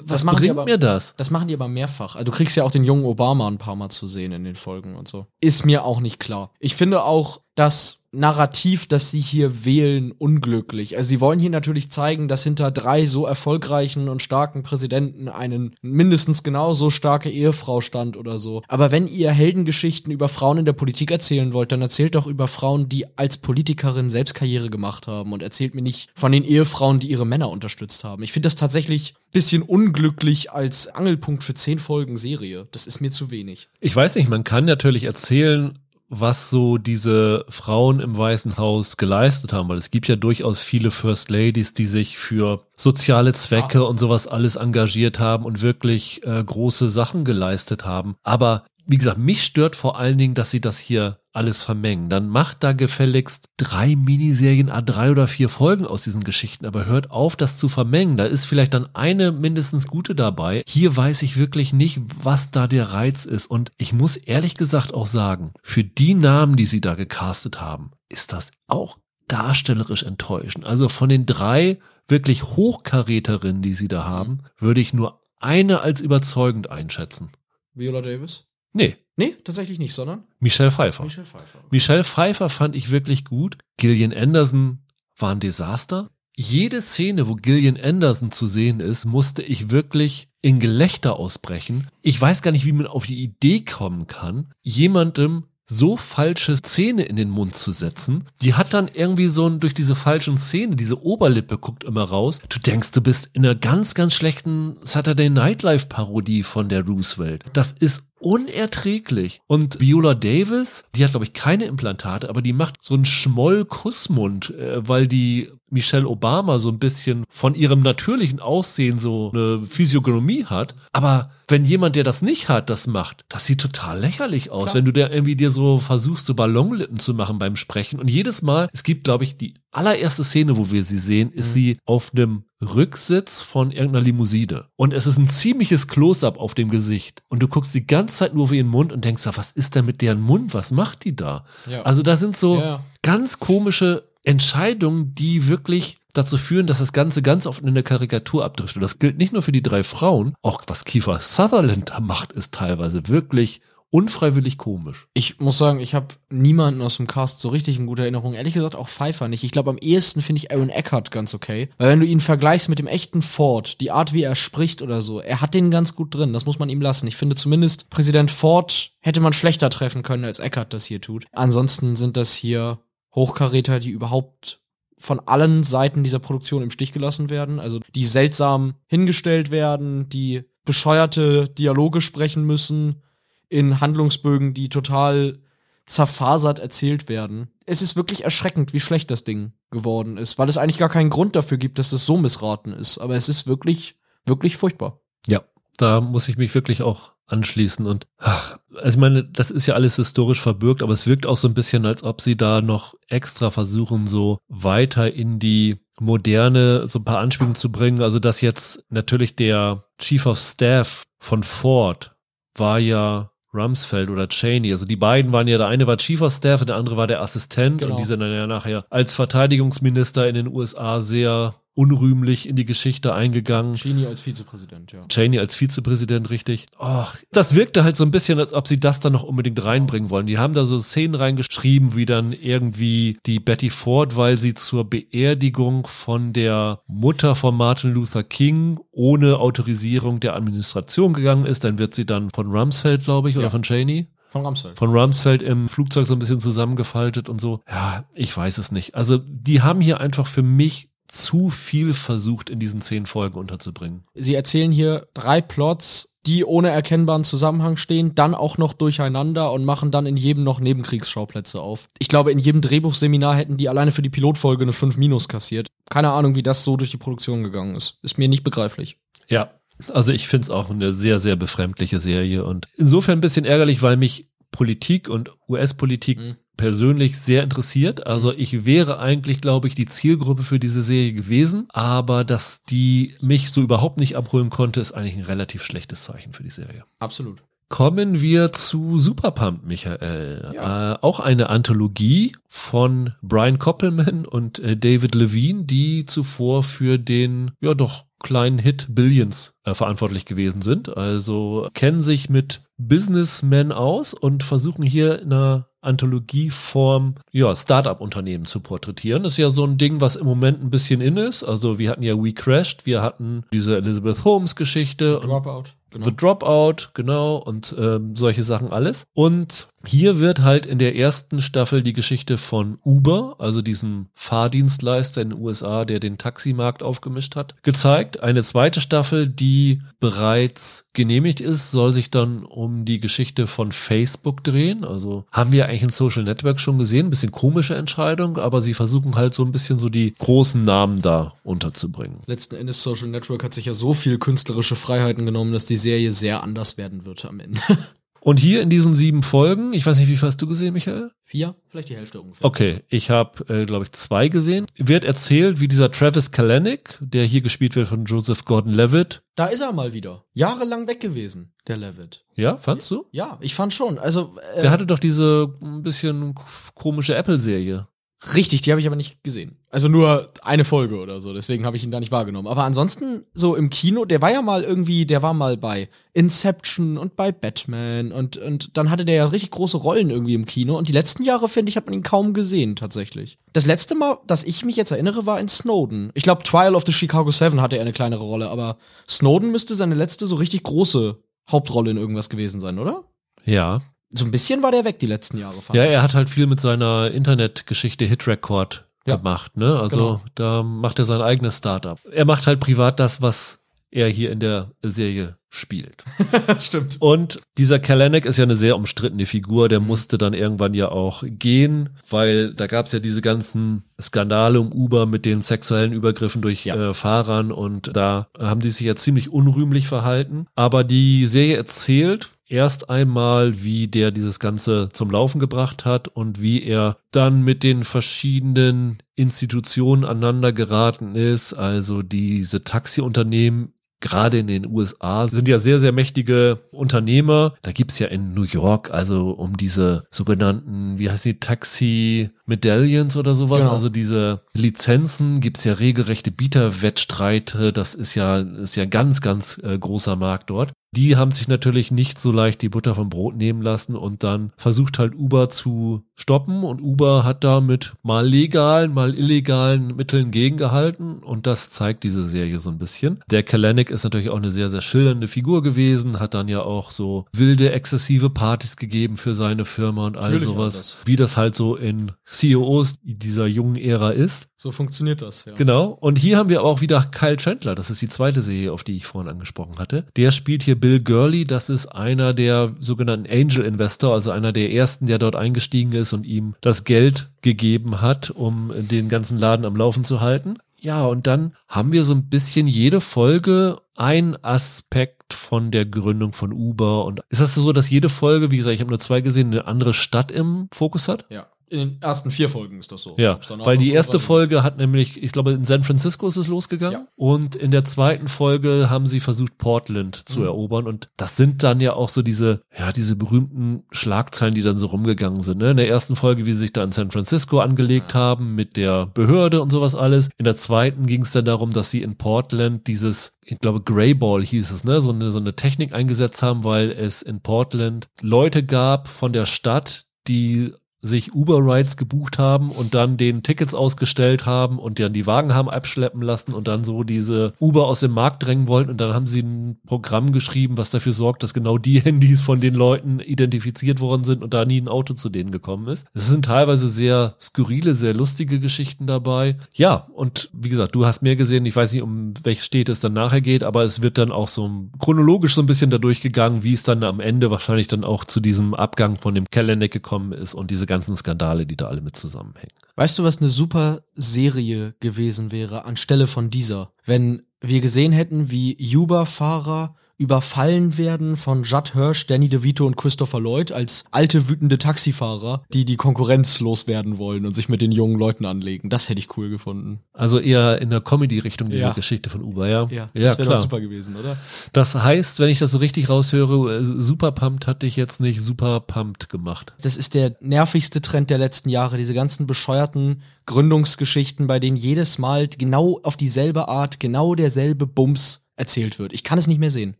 was bringt aber- mir das? Das machen die aber mehrfach. Also du kriegst ja auch den jungen Obama ein paar Mal zu sehen in den Folgen und so. Ist mir auch nicht klar. Ich finde auch, das Narrativ, das sie hier wählen, unglücklich. Also sie wollen hier natürlich zeigen, dass hinter drei so erfolgreichen und starken Präsidenten einen mindestens genauso starke Ehefrau stand oder so. Aber wenn ihr Heldengeschichten über Frauen in der Politik erzählen wollt, dann erzählt doch über Frauen, die als Politikerin selbst Karriere gemacht haben und erzählt mir nicht von den Ehefrauen, die ihre Männer unterstützt haben. Ich finde das tatsächlich bisschen unglücklich als Angelpunkt für zehn Folgen Serie. Das ist mir zu wenig. Ich weiß nicht, man kann natürlich erzählen, was so diese Frauen im Weißen Haus geleistet haben, weil es gibt ja durchaus viele First Ladies, die sich für soziale Zwecke ah. und sowas alles engagiert haben und wirklich äh, große Sachen geleistet haben. Aber wie gesagt, mich stört vor allen Dingen, dass sie das hier alles vermengen. Dann macht da gefälligst drei Miniserien, a drei oder vier Folgen aus diesen Geschichten, aber hört auf, das zu vermengen. Da ist vielleicht dann eine mindestens gute dabei. Hier weiß ich wirklich nicht, was da der Reiz ist. Und ich muss ehrlich gesagt auch sagen, für die Namen, die sie da gecastet haben, ist das auch darstellerisch enttäuschend. Also von den drei wirklich Hochkaräterinnen, die sie da haben, würde ich nur eine als überzeugend einschätzen. Viola Davis? Nee. Nee, tatsächlich nicht, sondern Michelle Pfeiffer. Michelle Pfeiffer. Michelle Pfeiffer fand ich wirklich gut. Gillian Anderson war ein Desaster. Jede Szene, wo Gillian Anderson zu sehen ist, musste ich wirklich in Gelächter ausbrechen. Ich weiß gar nicht, wie man auf die Idee kommen kann, jemandem so falsche Szene in den Mund zu setzen. Die hat dann irgendwie so ein, durch diese falschen Szene, diese Oberlippe guckt immer raus. Du denkst, du bist in einer ganz, ganz schlechten Saturday Nightlife Parodie von der Roosevelt. Das ist unerträglich. Und Viola Davis, die hat, glaube ich, keine Implantate, aber die macht so einen Schmoll-Kussmund, äh, weil die Michelle Obama so ein bisschen von ihrem natürlichen Aussehen so eine Physiognomie hat. Aber wenn jemand, der das nicht hat, das macht, das sieht total lächerlich aus. Klar. Wenn du da irgendwie dir so versuchst, so Ballonlippen zu machen beim Sprechen. Und jedes Mal, es gibt, glaube ich, die allererste Szene, wo wir sie sehen, ist mhm. sie auf einem Rücksitz von irgendeiner Limousine. Und es ist ein ziemliches Close-up auf dem Gesicht. Und du guckst die ganze Zeit nur auf ihren Mund und denkst, was ist denn mit deren Mund? Was macht die da? Ja. Also da sind so ja. ganz komische Entscheidungen, die wirklich dazu führen, dass das Ganze ganz oft in eine Karikatur abdriftet. Und das gilt nicht nur für die drei Frauen, auch was Kiefer Sutherland da macht, ist teilweise wirklich unfreiwillig komisch. Ich muss sagen, ich habe niemanden aus dem Cast so richtig in guter Erinnerung. Ehrlich gesagt auch Pfeiffer nicht. Ich glaube, am ehesten finde ich Aaron Eckhart ganz okay. Weil wenn du ihn vergleichst mit dem echten Ford, die Art, wie er spricht oder so, er hat den ganz gut drin. Das muss man ihm lassen. Ich finde zumindest Präsident Ford hätte man schlechter treffen können, als Eckhart das hier tut. Ansonsten sind das hier Hochkaräter, die überhaupt von allen Seiten dieser Produktion im Stich gelassen werden. Also die seltsam hingestellt werden, die bescheuerte Dialoge sprechen müssen in Handlungsbögen, die total zerfasert erzählt werden. Es ist wirklich erschreckend, wie schlecht das Ding geworden ist, weil es eigentlich gar keinen Grund dafür gibt, dass es so missraten ist. Aber es ist wirklich, wirklich furchtbar. Ja, da muss ich mich wirklich auch anschließen und also ich meine, das ist ja alles historisch verbürgt, aber es wirkt auch so ein bisschen, als ob sie da noch extra versuchen, so weiter in die moderne so ein paar Anspielungen zu bringen. Also dass jetzt natürlich der Chief of Staff von Ford war ja Rumsfeld oder Cheney. Also die beiden waren ja, der eine war Chief of Staff und der andere war der Assistent genau. und die sind dann ja nachher als Verteidigungsminister in den USA sehr unrühmlich in die Geschichte eingegangen. Cheney als Vizepräsident, ja. Cheney als Vizepräsident, richtig. Oh, das wirkte halt so ein bisschen, als ob sie das dann noch unbedingt reinbringen wollen. Die haben da so Szenen reingeschrieben, wie dann irgendwie die Betty Ford, weil sie zur Beerdigung von der Mutter von Martin Luther King ohne Autorisierung der Administration gegangen ist. Dann wird sie dann von Rumsfeld, glaube ich, oder ja. von Cheney? Von Rumsfeld. Von Rumsfeld im Flugzeug so ein bisschen zusammengefaltet und so. Ja, ich weiß es nicht. Also die haben hier einfach für mich zu viel versucht, in diesen zehn Folgen unterzubringen. Sie erzählen hier drei Plots, die ohne erkennbaren Zusammenhang stehen, dann auch noch durcheinander und machen dann in jedem noch Nebenkriegsschauplätze auf. Ich glaube, in jedem Drehbuchseminar hätten die alleine für die Pilotfolge eine 5 Minus kassiert. Keine Ahnung, wie das so durch die Produktion gegangen ist. Ist mir nicht begreiflich. Ja, also ich finde es auch eine sehr, sehr befremdliche Serie und insofern ein bisschen ärgerlich, weil mich Politik und US-Politik mhm persönlich sehr interessiert. Also ich wäre eigentlich, glaube ich, die Zielgruppe für diese Serie gewesen, aber dass die mich so überhaupt nicht abholen konnte, ist eigentlich ein relativ schlechtes Zeichen für die Serie. Absolut. Kommen wir zu Superpump, Michael. Ja. Äh, auch eine Anthologie von Brian Koppelman und äh, David Levine, die zuvor für den, ja doch, kleinen Hit Billions äh, verantwortlich gewesen sind. Also kennen sich mit Businessmen aus und versuchen hier in einer Anthologieform, ja, Startup-Unternehmen zu porträtieren. Das ist ja so ein Ding, was im Moment ein bisschen in ist. Also wir hatten ja We Crashed, wir hatten diese Elizabeth Holmes-Geschichte. Dropout. Genau. The Dropout, genau, und ähm, solche Sachen alles. Und hier wird halt in der ersten Staffel die Geschichte von Uber, also diesem Fahrdienstleister in den USA, der den Taximarkt aufgemischt hat, gezeigt. Eine zweite Staffel, die bereits genehmigt ist, soll sich dann um die Geschichte von Facebook drehen. Also haben wir eigentlich ein Social Network schon gesehen, ein bisschen komische Entscheidung, aber sie versuchen halt so ein bisschen so die großen Namen da unterzubringen. Letzten Endes Social Network hat sich ja so viel künstlerische Freiheiten genommen, dass die Serie sehr anders werden wird am Ende. Und hier in diesen sieben Folgen, ich weiß nicht, wie viel hast du gesehen, Michael? Vier, vielleicht die Hälfte ungefähr. Okay, ich habe, äh, glaube ich, zwei gesehen. Wird erzählt, wie dieser Travis Kalanick, der hier gespielt wird von Joseph Gordon-Levitt. Da ist er mal wieder. Jahrelang weg gewesen, der Levitt. Ja, fandst du? Ja, ich fand schon. Also äh, Der hatte doch diese ein bisschen komische Apple-Serie. Richtig, die habe ich aber nicht gesehen. Also nur eine Folge oder so, deswegen habe ich ihn da nicht wahrgenommen. Aber ansonsten, so im Kino, der war ja mal irgendwie, der war mal bei Inception und bei Batman und, und dann hatte der ja richtig große Rollen irgendwie im Kino. Und die letzten Jahre, finde ich, hat man ihn kaum gesehen, tatsächlich. Das letzte Mal, dass ich mich jetzt erinnere, war in Snowden. Ich glaube, Trial of the Chicago Seven hatte er eine kleinere Rolle, aber Snowden müsste seine letzte so richtig große Hauptrolle in irgendwas gewesen sein, oder? Ja. So ein bisschen war der weg die letzten Jahre. Ja, er hat halt viel mit seiner Internetgeschichte Hit Record Ja. gemacht, ne? Also Genau. da macht er sein eigenes Startup. Er macht halt privat das, was er hier in der Serie spielt. Stimmt. Und dieser Kalanick ist ja eine sehr umstrittene Figur, Mhm. der musste dann irgendwann ja auch gehen, weil da gab es ja diese ganzen Skandale um Uber mit den sexuellen Übergriffen durch Ja. äh, Fahrern und da haben die sich ja ziemlich unrühmlich verhalten. Aber die Serie erzählt erst einmal, wie der dieses Ganze zum Laufen gebracht hat und wie er dann mit den verschiedenen Institutionen aneinander geraten ist, also diese Taxiunternehmen gerade in den USA sind ja sehr, sehr mächtige Unternehmer. Da gibt's ja in New York, also um diese sogenannten, wie heißt die, Taxi Medallions oder sowas, Genau. also diese Lizenzen, gibt's ja regelrechte Bieterwettstreite. Das ist ja, ist ja ganz, ganz äh, großer Markt dort. Die haben sich natürlich nicht so leicht die Butter vom Brot nehmen lassen und dann versucht halt Uber zu stoppen und Uber hat da mit mal legalen, mal illegalen Mitteln gegengehalten und das zeigt diese Serie so ein bisschen. Der Kalanick ist natürlich auch eine sehr, sehr schildernde Figur gewesen, hat dann ja auch so wilde, exzessive Partys gegeben für seine Firma und all Natürlich sowas, das. wie das halt so in CEOs dieser jungen Ära ist. So funktioniert das, ja. Genau. Und hier haben wir auch wieder Kyle Chandler. Das ist die zweite Serie, auf die ich vorhin angesprochen hatte. Der spielt hier Bill Gurley. Das ist einer der sogenannten Angel Investor, also einer der ersten, der dort eingestiegen ist und ihm das Geld gegeben hat, um den ganzen Laden am Laufen zu halten. Ja, und dann haben wir so ein bisschen jede Folge ein Aspekt von der Gründung von Uber. Und ist das so, dass jede Folge, wie gesagt, ich habe nur zwei gesehen, eine andere Stadt im Fokus hat? Ja. In den ersten vier Folgen ist das so. Ja, weil die erste Folge hat nämlich, ich glaube, in San Francisco ist es losgegangen. Ja. Und in der zweiten Folge haben sie versucht, Portland zu Mhm. erobern. Und das sind dann ja auch so diese, ja, diese berühmten Schlagzeilen, die dann so rumgegangen sind. Ne? In der ersten Folge, wie sie sich da in San Francisco angelegt haben mit der Behörde und sowas alles. In der zweiten ging es dann darum, dass sie in Portland dieses ich glaube, Greyball hieß es, ne, so eine, so eine Technik eingesetzt haben, weil es in Portland Leute gab von der Stadt, die sich Uber-Rides gebucht haben und dann den Tickets ausgestellt haben und dann die Wagen haben abschleppen lassen und dann so diese Uber aus dem Markt drängen wollten und dann haben sie ein Programm geschrieben, was dafür sorgt, dass genau die Handys von den Leuten identifiziert worden sind und da nie ein Auto zu denen gekommen ist. Es sind teilweise sehr skurrile, sehr lustige Geschichten dabei. Ja, und wie gesagt, du hast mehr gesehen. Ich weiß nicht, um welche Städte es dann nachher geht, aber es wird dann auch so chronologisch so ein bisschen dadurch gegangen, wie es dann am Ende wahrscheinlich dann auch zu diesem Abgang von dem Kellerneck gekommen ist und diese ganzen Skandale, die da alle mit zusammenhängen. Weißt du, was eine super Serie gewesen wäre anstelle von dieser? Wenn wir gesehen hätten, wie Uber-Fahrer überfallen werden von Judd Hirsch, Danny DeVito und Christopher Lloyd als alte wütende Taxifahrer, die die Konkurrenz loswerden wollen und sich mit den jungen Leuten anlegen. Das hätte ich cool gefunden. Also eher in der Comedy-Richtung dieser Ja. Geschichte von Uber, ja? das ja wäre klar. doch super gewesen, oder? Das heißt, wenn ich das so richtig raushöre, äh, Super Pumped hat dich jetzt nicht super pumped gemacht. Das ist der nervigste Trend der letzten Jahre, diese ganzen bescheuerten Gründungsgeschichten, bei denen jedes Mal genau auf dieselbe Art, genau derselbe Bums erzählt wird. Ich kann es nicht mehr sehen.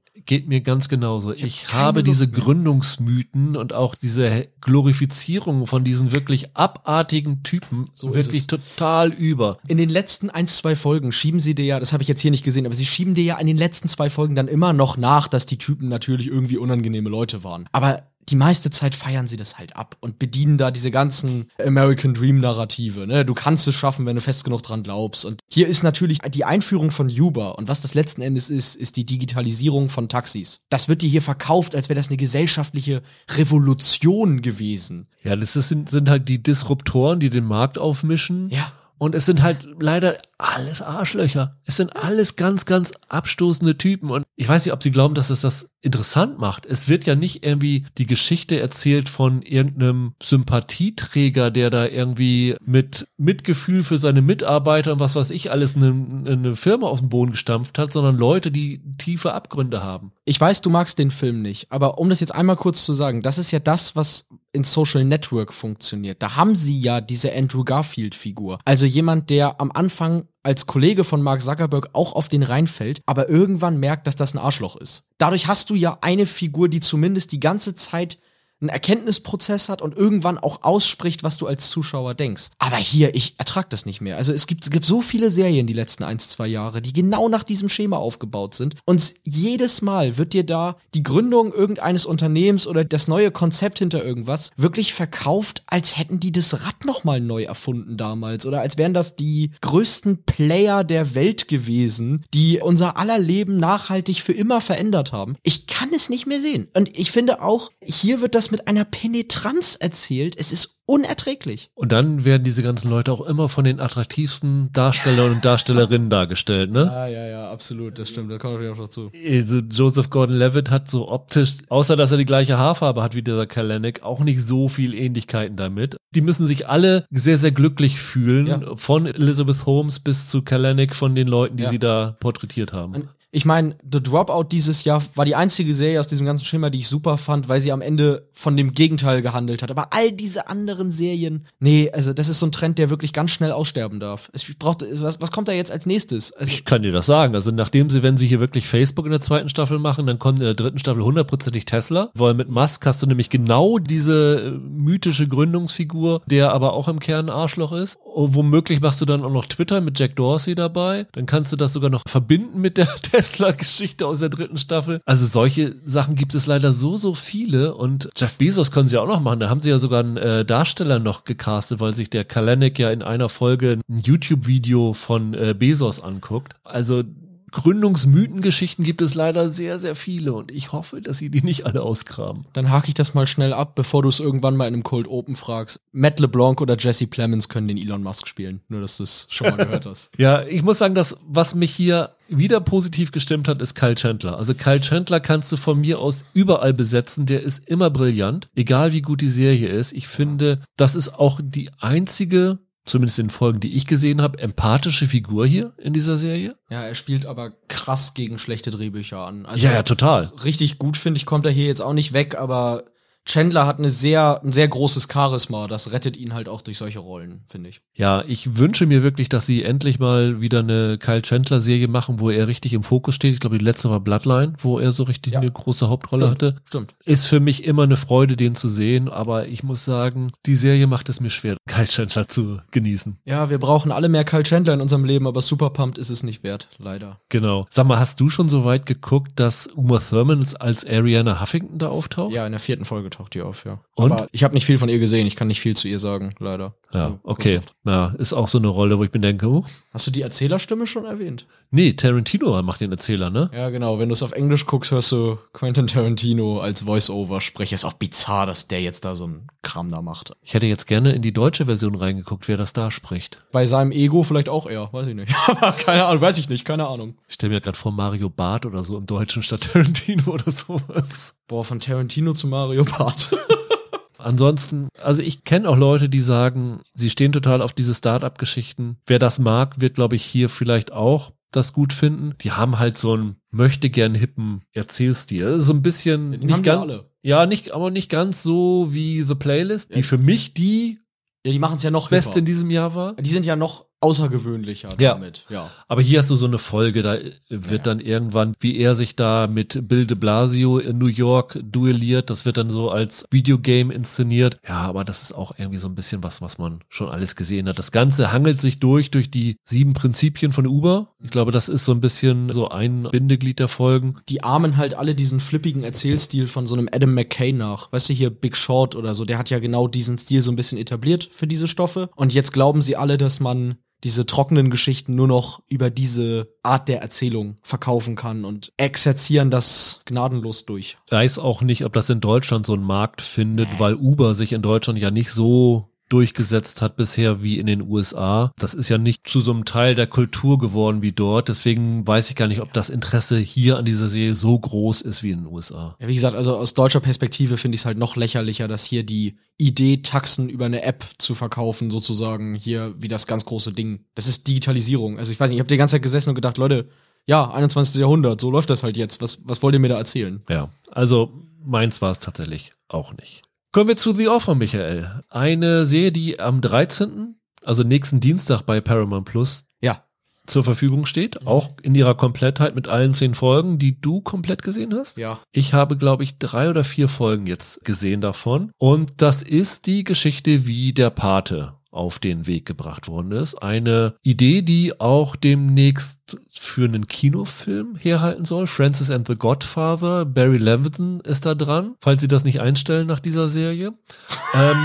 Geht mir ganz genauso. Ich, Ich habe diese. Gründungsmythen und auch diese Glorifizierung von diesen wirklich abartigen Typen So wirklich total über. In den letzten ein, zwei Folgen schieben sie dir ja, das habe ich jetzt hier nicht gesehen, aber sie schieben dir ja in den letzten zwei Folgen dann immer noch nach, dass die Typen natürlich irgendwie unangenehme Leute waren. Aber die meiste Zeit feiern sie das halt ab und bedienen da diese ganzen American Dream Narrative. Ne? Du kannst es schaffen, wenn du fest genug dran glaubst. Und hier ist natürlich die Einführung von Uber und was das letzten Endes ist, ist die Digitalisierung von Taxis. Das wird dir hier verkauft, als wäre das eine gesellschaftliche Revolution gewesen. Ja, das sind, sind halt die Disruptoren, die den Markt aufmischen. Ja. Und es sind halt leider alles Arschlöcher. Es sind alles ganz, ganz abstoßende Typen. Und ich weiß nicht, ob sie glauben, dass es das interessant macht. Es wird ja nicht irgendwie die Geschichte erzählt von irgendeinem Sympathieträger, der da irgendwie mit Mitgefühl für seine Mitarbeiter und was weiß ich alles eine, eine Firma aus dem Boden gestampft hat, sondern Leute, die tiefe Abgründe haben. Ich weiß, du magst den Film nicht, aber um das jetzt einmal kurz zu sagen, das ist ja das, was in Social Network funktioniert. Da haben sie ja diese Andrew Garfield-Figur. Also jemand, der am Anfang als Kollege von Mark Zuckerberg auch auf den reinfällt, aber irgendwann merkt, dass das ein Arschloch ist. Dadurch hast du ja eine Figur, die zumindest die ganze Zeit einen Erkenntnisprozess hat und irgendwann auch ausspricht, was du als Zuschauer denkst. Aber hier, ich ertrag das nicht mehr. Also es gibt, es gibt so viele Serien die letzten ein, zwei Jahre, die genau nach diesem Schema aufgebaut sind. Und jedes Mal wird dir da die Gründung irgendeines Unternehmens oder das neue Konzept hinter irgendwas wirklich verkauft, als hätten die das Rad nochmal neu erfunden damals. Oder als wären das die größten Player der Welt gewesen, die unser aller Leben nachhaltig für immer verändert haben. Ich kann es nicht mehr sehen. Und ich finde auch, hier wird das mit einer Penetranz erzählt. Es ist unerträglich. Und dann werden diese ganzen Leute auch immer von den attraktivsten Darstellern und Darstellerinnen dargestellt, ne? Ah, ja, ja, absolut. Das stimmt. Da kommt natürlich auch dazu. Also Joseph Gordon-Levitt hat so optisch, außer dass er die gleiche Haarfarbe hat wie dieser Kalanick, auch nicht so viel Ähnlichkeiten damit. Die müssen sich alle sehr, sehr glücklich fühlen, Ja. von Elizabeth Holmes bis zu Kalanick, von den Leuten, die Ja. sie da porträtiert haben. Und Ich meine, The Dropout dieses Jahr war die einzige Serie aus diesem ganzen Schema, die ich super fand, weil sie am Ende von dem Gegenteil gehandelt hat. Aber all diese anderen Serien, nee, also das ist so ein Trend, der wirklich ganz schnell aussterben darf. Ich brauchte, was, was kommt da jetzt als nächstes? Also, Ich kann dir das sagen. Also nachdem sie, wenn sie hier wirklich Facebook in der zweiten Staffel machen, dann kommt in der dritten Staffel hundertprozentig Tesla, weil mit Musk hast du nämlich genau diese äh, mythische Gründungsfigur, der aber auch im Kern Arschloch ist. Und womöglich machst du dann auch noch Twitter mit Jack Dorsey dabei. Dann kannst du das sogar noch verbinden mit der Tesla-Geschichte aus der dritten Staffel. Also solche Sachen gibt es leider so, so viele. Und Jeff Bezos können sie auch noch machen. Da haben sie ja sogar einen äh, Darsteller noch gecastet, weil sich der Kalanick ja in einer Folge ein YouTube-Video von äh, Bezos anguckt. Also Gründungsmythengeschichten gibt es leider sehr, sehr viele und ich hoffe, dass sie die nicht alle ausgraben. dann hake ich das mal schnell ab, bevor du es irgendwann mal in einem Cold Open fragst. Matt LeBlanc oder Jesse Plemons können den Elon Musk spielen. Nur, dass du es schon mal gehört hast. Ja, ich muss sagen, dass was mich hier wieder positiv gestimmt hat, ist Kyle Chandler. Also Kyle Chandler kannst du von mir aus überall besetzen. Der ist immer brillant, egal wie gut die Serie ist. Ich finde, das ist auch die einzige, zumindest in Folgen, die ich gesehen habe, empathische Figur hier in dieser Serie. Ja, er spielt aber krass gegen schlechte Drehbücher an. Also Ja, ja, total. Richtig gut, finde ich, kommt er hier jetzt auch nicht weg, aber Chandler hat eine sehr, ein sehr großes Charisma. Das rettet ihn halt auch durch solche Rollen, finde ich. Ja, ich wünsche mir wirklich, dass sie endlich mal wieder eine Kyle Chandler Serie machen, wo er richtig im Fokus steht. Ich glaube, die letzte war Bloodline, wo er so richtig Ja. eine große Hauptrolle Stimmt. hatte. Stimmt. Ist für mich immer eine Freude, den zu sehen, aber ich muss sagen, die Serie macht es mir schwer, Kyle Chandler zu genießen. Ja, wir brauchen alle mehr Kyle Chandler in unserem Leben, aber Super Pumped ist es nicht wert, leider. Genau. Sag mal, hast du schon so weit geguckt, dass Uma Thurman als Ariana Huffington da auftaucht? Ja, in der vierten Folge taucht die auf, ja. Und? Aber ich habe nicht viel von ihr gesehen, ich kann nicht viel zu ihr sagen, leider. Ja, So, okay. kurz. Ja, ist auch so eine Rolle, wo ich mir denke, oh, Hast du die Erzählerstimme schon erwähnt? nee, Tarantino macht den Erzähler, ne? Ja, genau. Wenn du es auf Englisch guckst, hörst du Quentin Tarantino als Voice-Over-Sprecher. Ist auch bizarr, dass der jetzt da so einen Kram da macht. Ich hätte jetzt gerne in die deutsche Version reingeguckt, wer das da spricht. Bei seinem Ego vielleicht auch er, weiß ich nicht. Keine Ahnung, weiß ich nicht, keine Ahnung. Ich stelle mir gerade vor Mario Barth oder so im Deutschen statt Tarantino oder sowas. Boah, von Tarantino zu Mario Barth. Ansonsten, also ich kenne auch Leute, die sagen, sie stehen total auf diese Start-up-Geschichten. Wer das mag, wird, glaube ich, hier vielleicht auch das gut finden. Die haben halt so einen möchte gern hippen Erzählstil. Ist So ein bisschen Den nicht ganz, ja, nicht, aber nicht ganz so wie The Playlist, die Ja. für mich die Ja, die machen es ja noch beste hipper. in diesem Jahr war. Die sind ja noch außergewöhnlicher Ja. damit. Ja. Aber hier hast du so eine Folge, da wird dann irgendwann, wie er sich da mit Bill de Blasio in New York duelliert, das wird dann so als Videogame inszeniert. Ja, aber das ist auch irgendwie so ein bisschen was, was man schon alles gesehen hat. Das Ganze hangelt sich durch, durch die sieben Prinzipien von Uber. Ich glaube, das ist so ein bisschen so ein Bindeglied der Folgen. Die ahmen halt alle diesen flippigen Erzählstil von so einem Adam McKay nach. Weißt du, hier Big Short oder so, der hat ja genau diesen Stil so ein bisschen etabliert für diese Stoffe. Und jetzt glauben sie alle, dass man diese trockenen Geschichten nur noch über diese Art der Erzählung verkaufen kann und exerzieren das gnadenlos durch. weiß auch nicht, ob das in Deutschland so einen Markt findet, weil Uber sich in Deutschland ja nicht so durchgesetzt hat bisher wie in den USA. Das ist ja nicht zu so einem Teil der Kultur geworden wie dort. Deswegen weiß ich gar nicht, ob das Interesse hier an dieser Serie so groß ist wie in den USA. Ja, wie gesagt, also aus deutscher Perspektive finde ich es halt noch lächerlicher, dass hier die Idee, Taxen über eine App zu verkaufen, sozusagen hier wie das ganz große Ding. Das ist Digitalisierung. Also ich weiß nicht, ich habe die ganze Zeit gesessen und gedacht, Leute, ja, 21. Jahrhundert, so läuft das halt jetzt. Was, was wollt ihr mir da erzählen? Ja, also meins war es tatsächlich auch nicht. Kommen wir zu The Offer, Michael. Eine Serie, die am 13., also nächsten Dienstag bei Paramount Plus Ja. zur Verfügung steht, auch in ihrer Komplettheit mit allen zehn Folgen, die du komplett gesehen hast. Ja. Ich habe, glaube ich, drei oder vier Folgen jetzt gesehen davon. Und das ist die Geschichte, wie der Pate auf den Weg gebracht worden ist. Eine Idee, die auch demnächst für einen Kinofilm herhalten soll. Francis and the Godfather. Barry Levinson ist da dran, falls sie das nicht einstellen nach dieser Serie. ähm,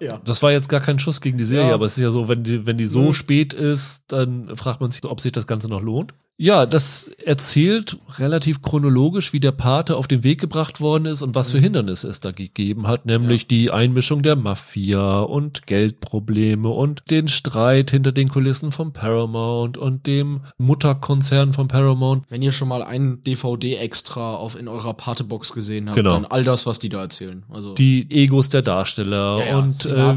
Ja. das war jetzt gar kein Schuss gegen die Serie, Ja. aber es ist ja so, wenn die, wenn die so Mhm. spät ist, dann fragt man sich, ob sich das Ganze noch lohnt. Ja, das erzählt relativ chronologisch, wie der Pate auf den Weg gebracht worden ist und was für Hindernisse es da gegeben hat, nämlich die Einmischung der Mafia und Geldprobleme und den Streit hinter den Kulissen von Paramount und dem Mutterkonzern von Paramount. Wenn ihr schon mal einen DVD-Extra auf in eurer Patebox gesehen habt, Genau. dann all das, was die da erzählen. Also Die Egos der Darsteller Ja, ja, und äh,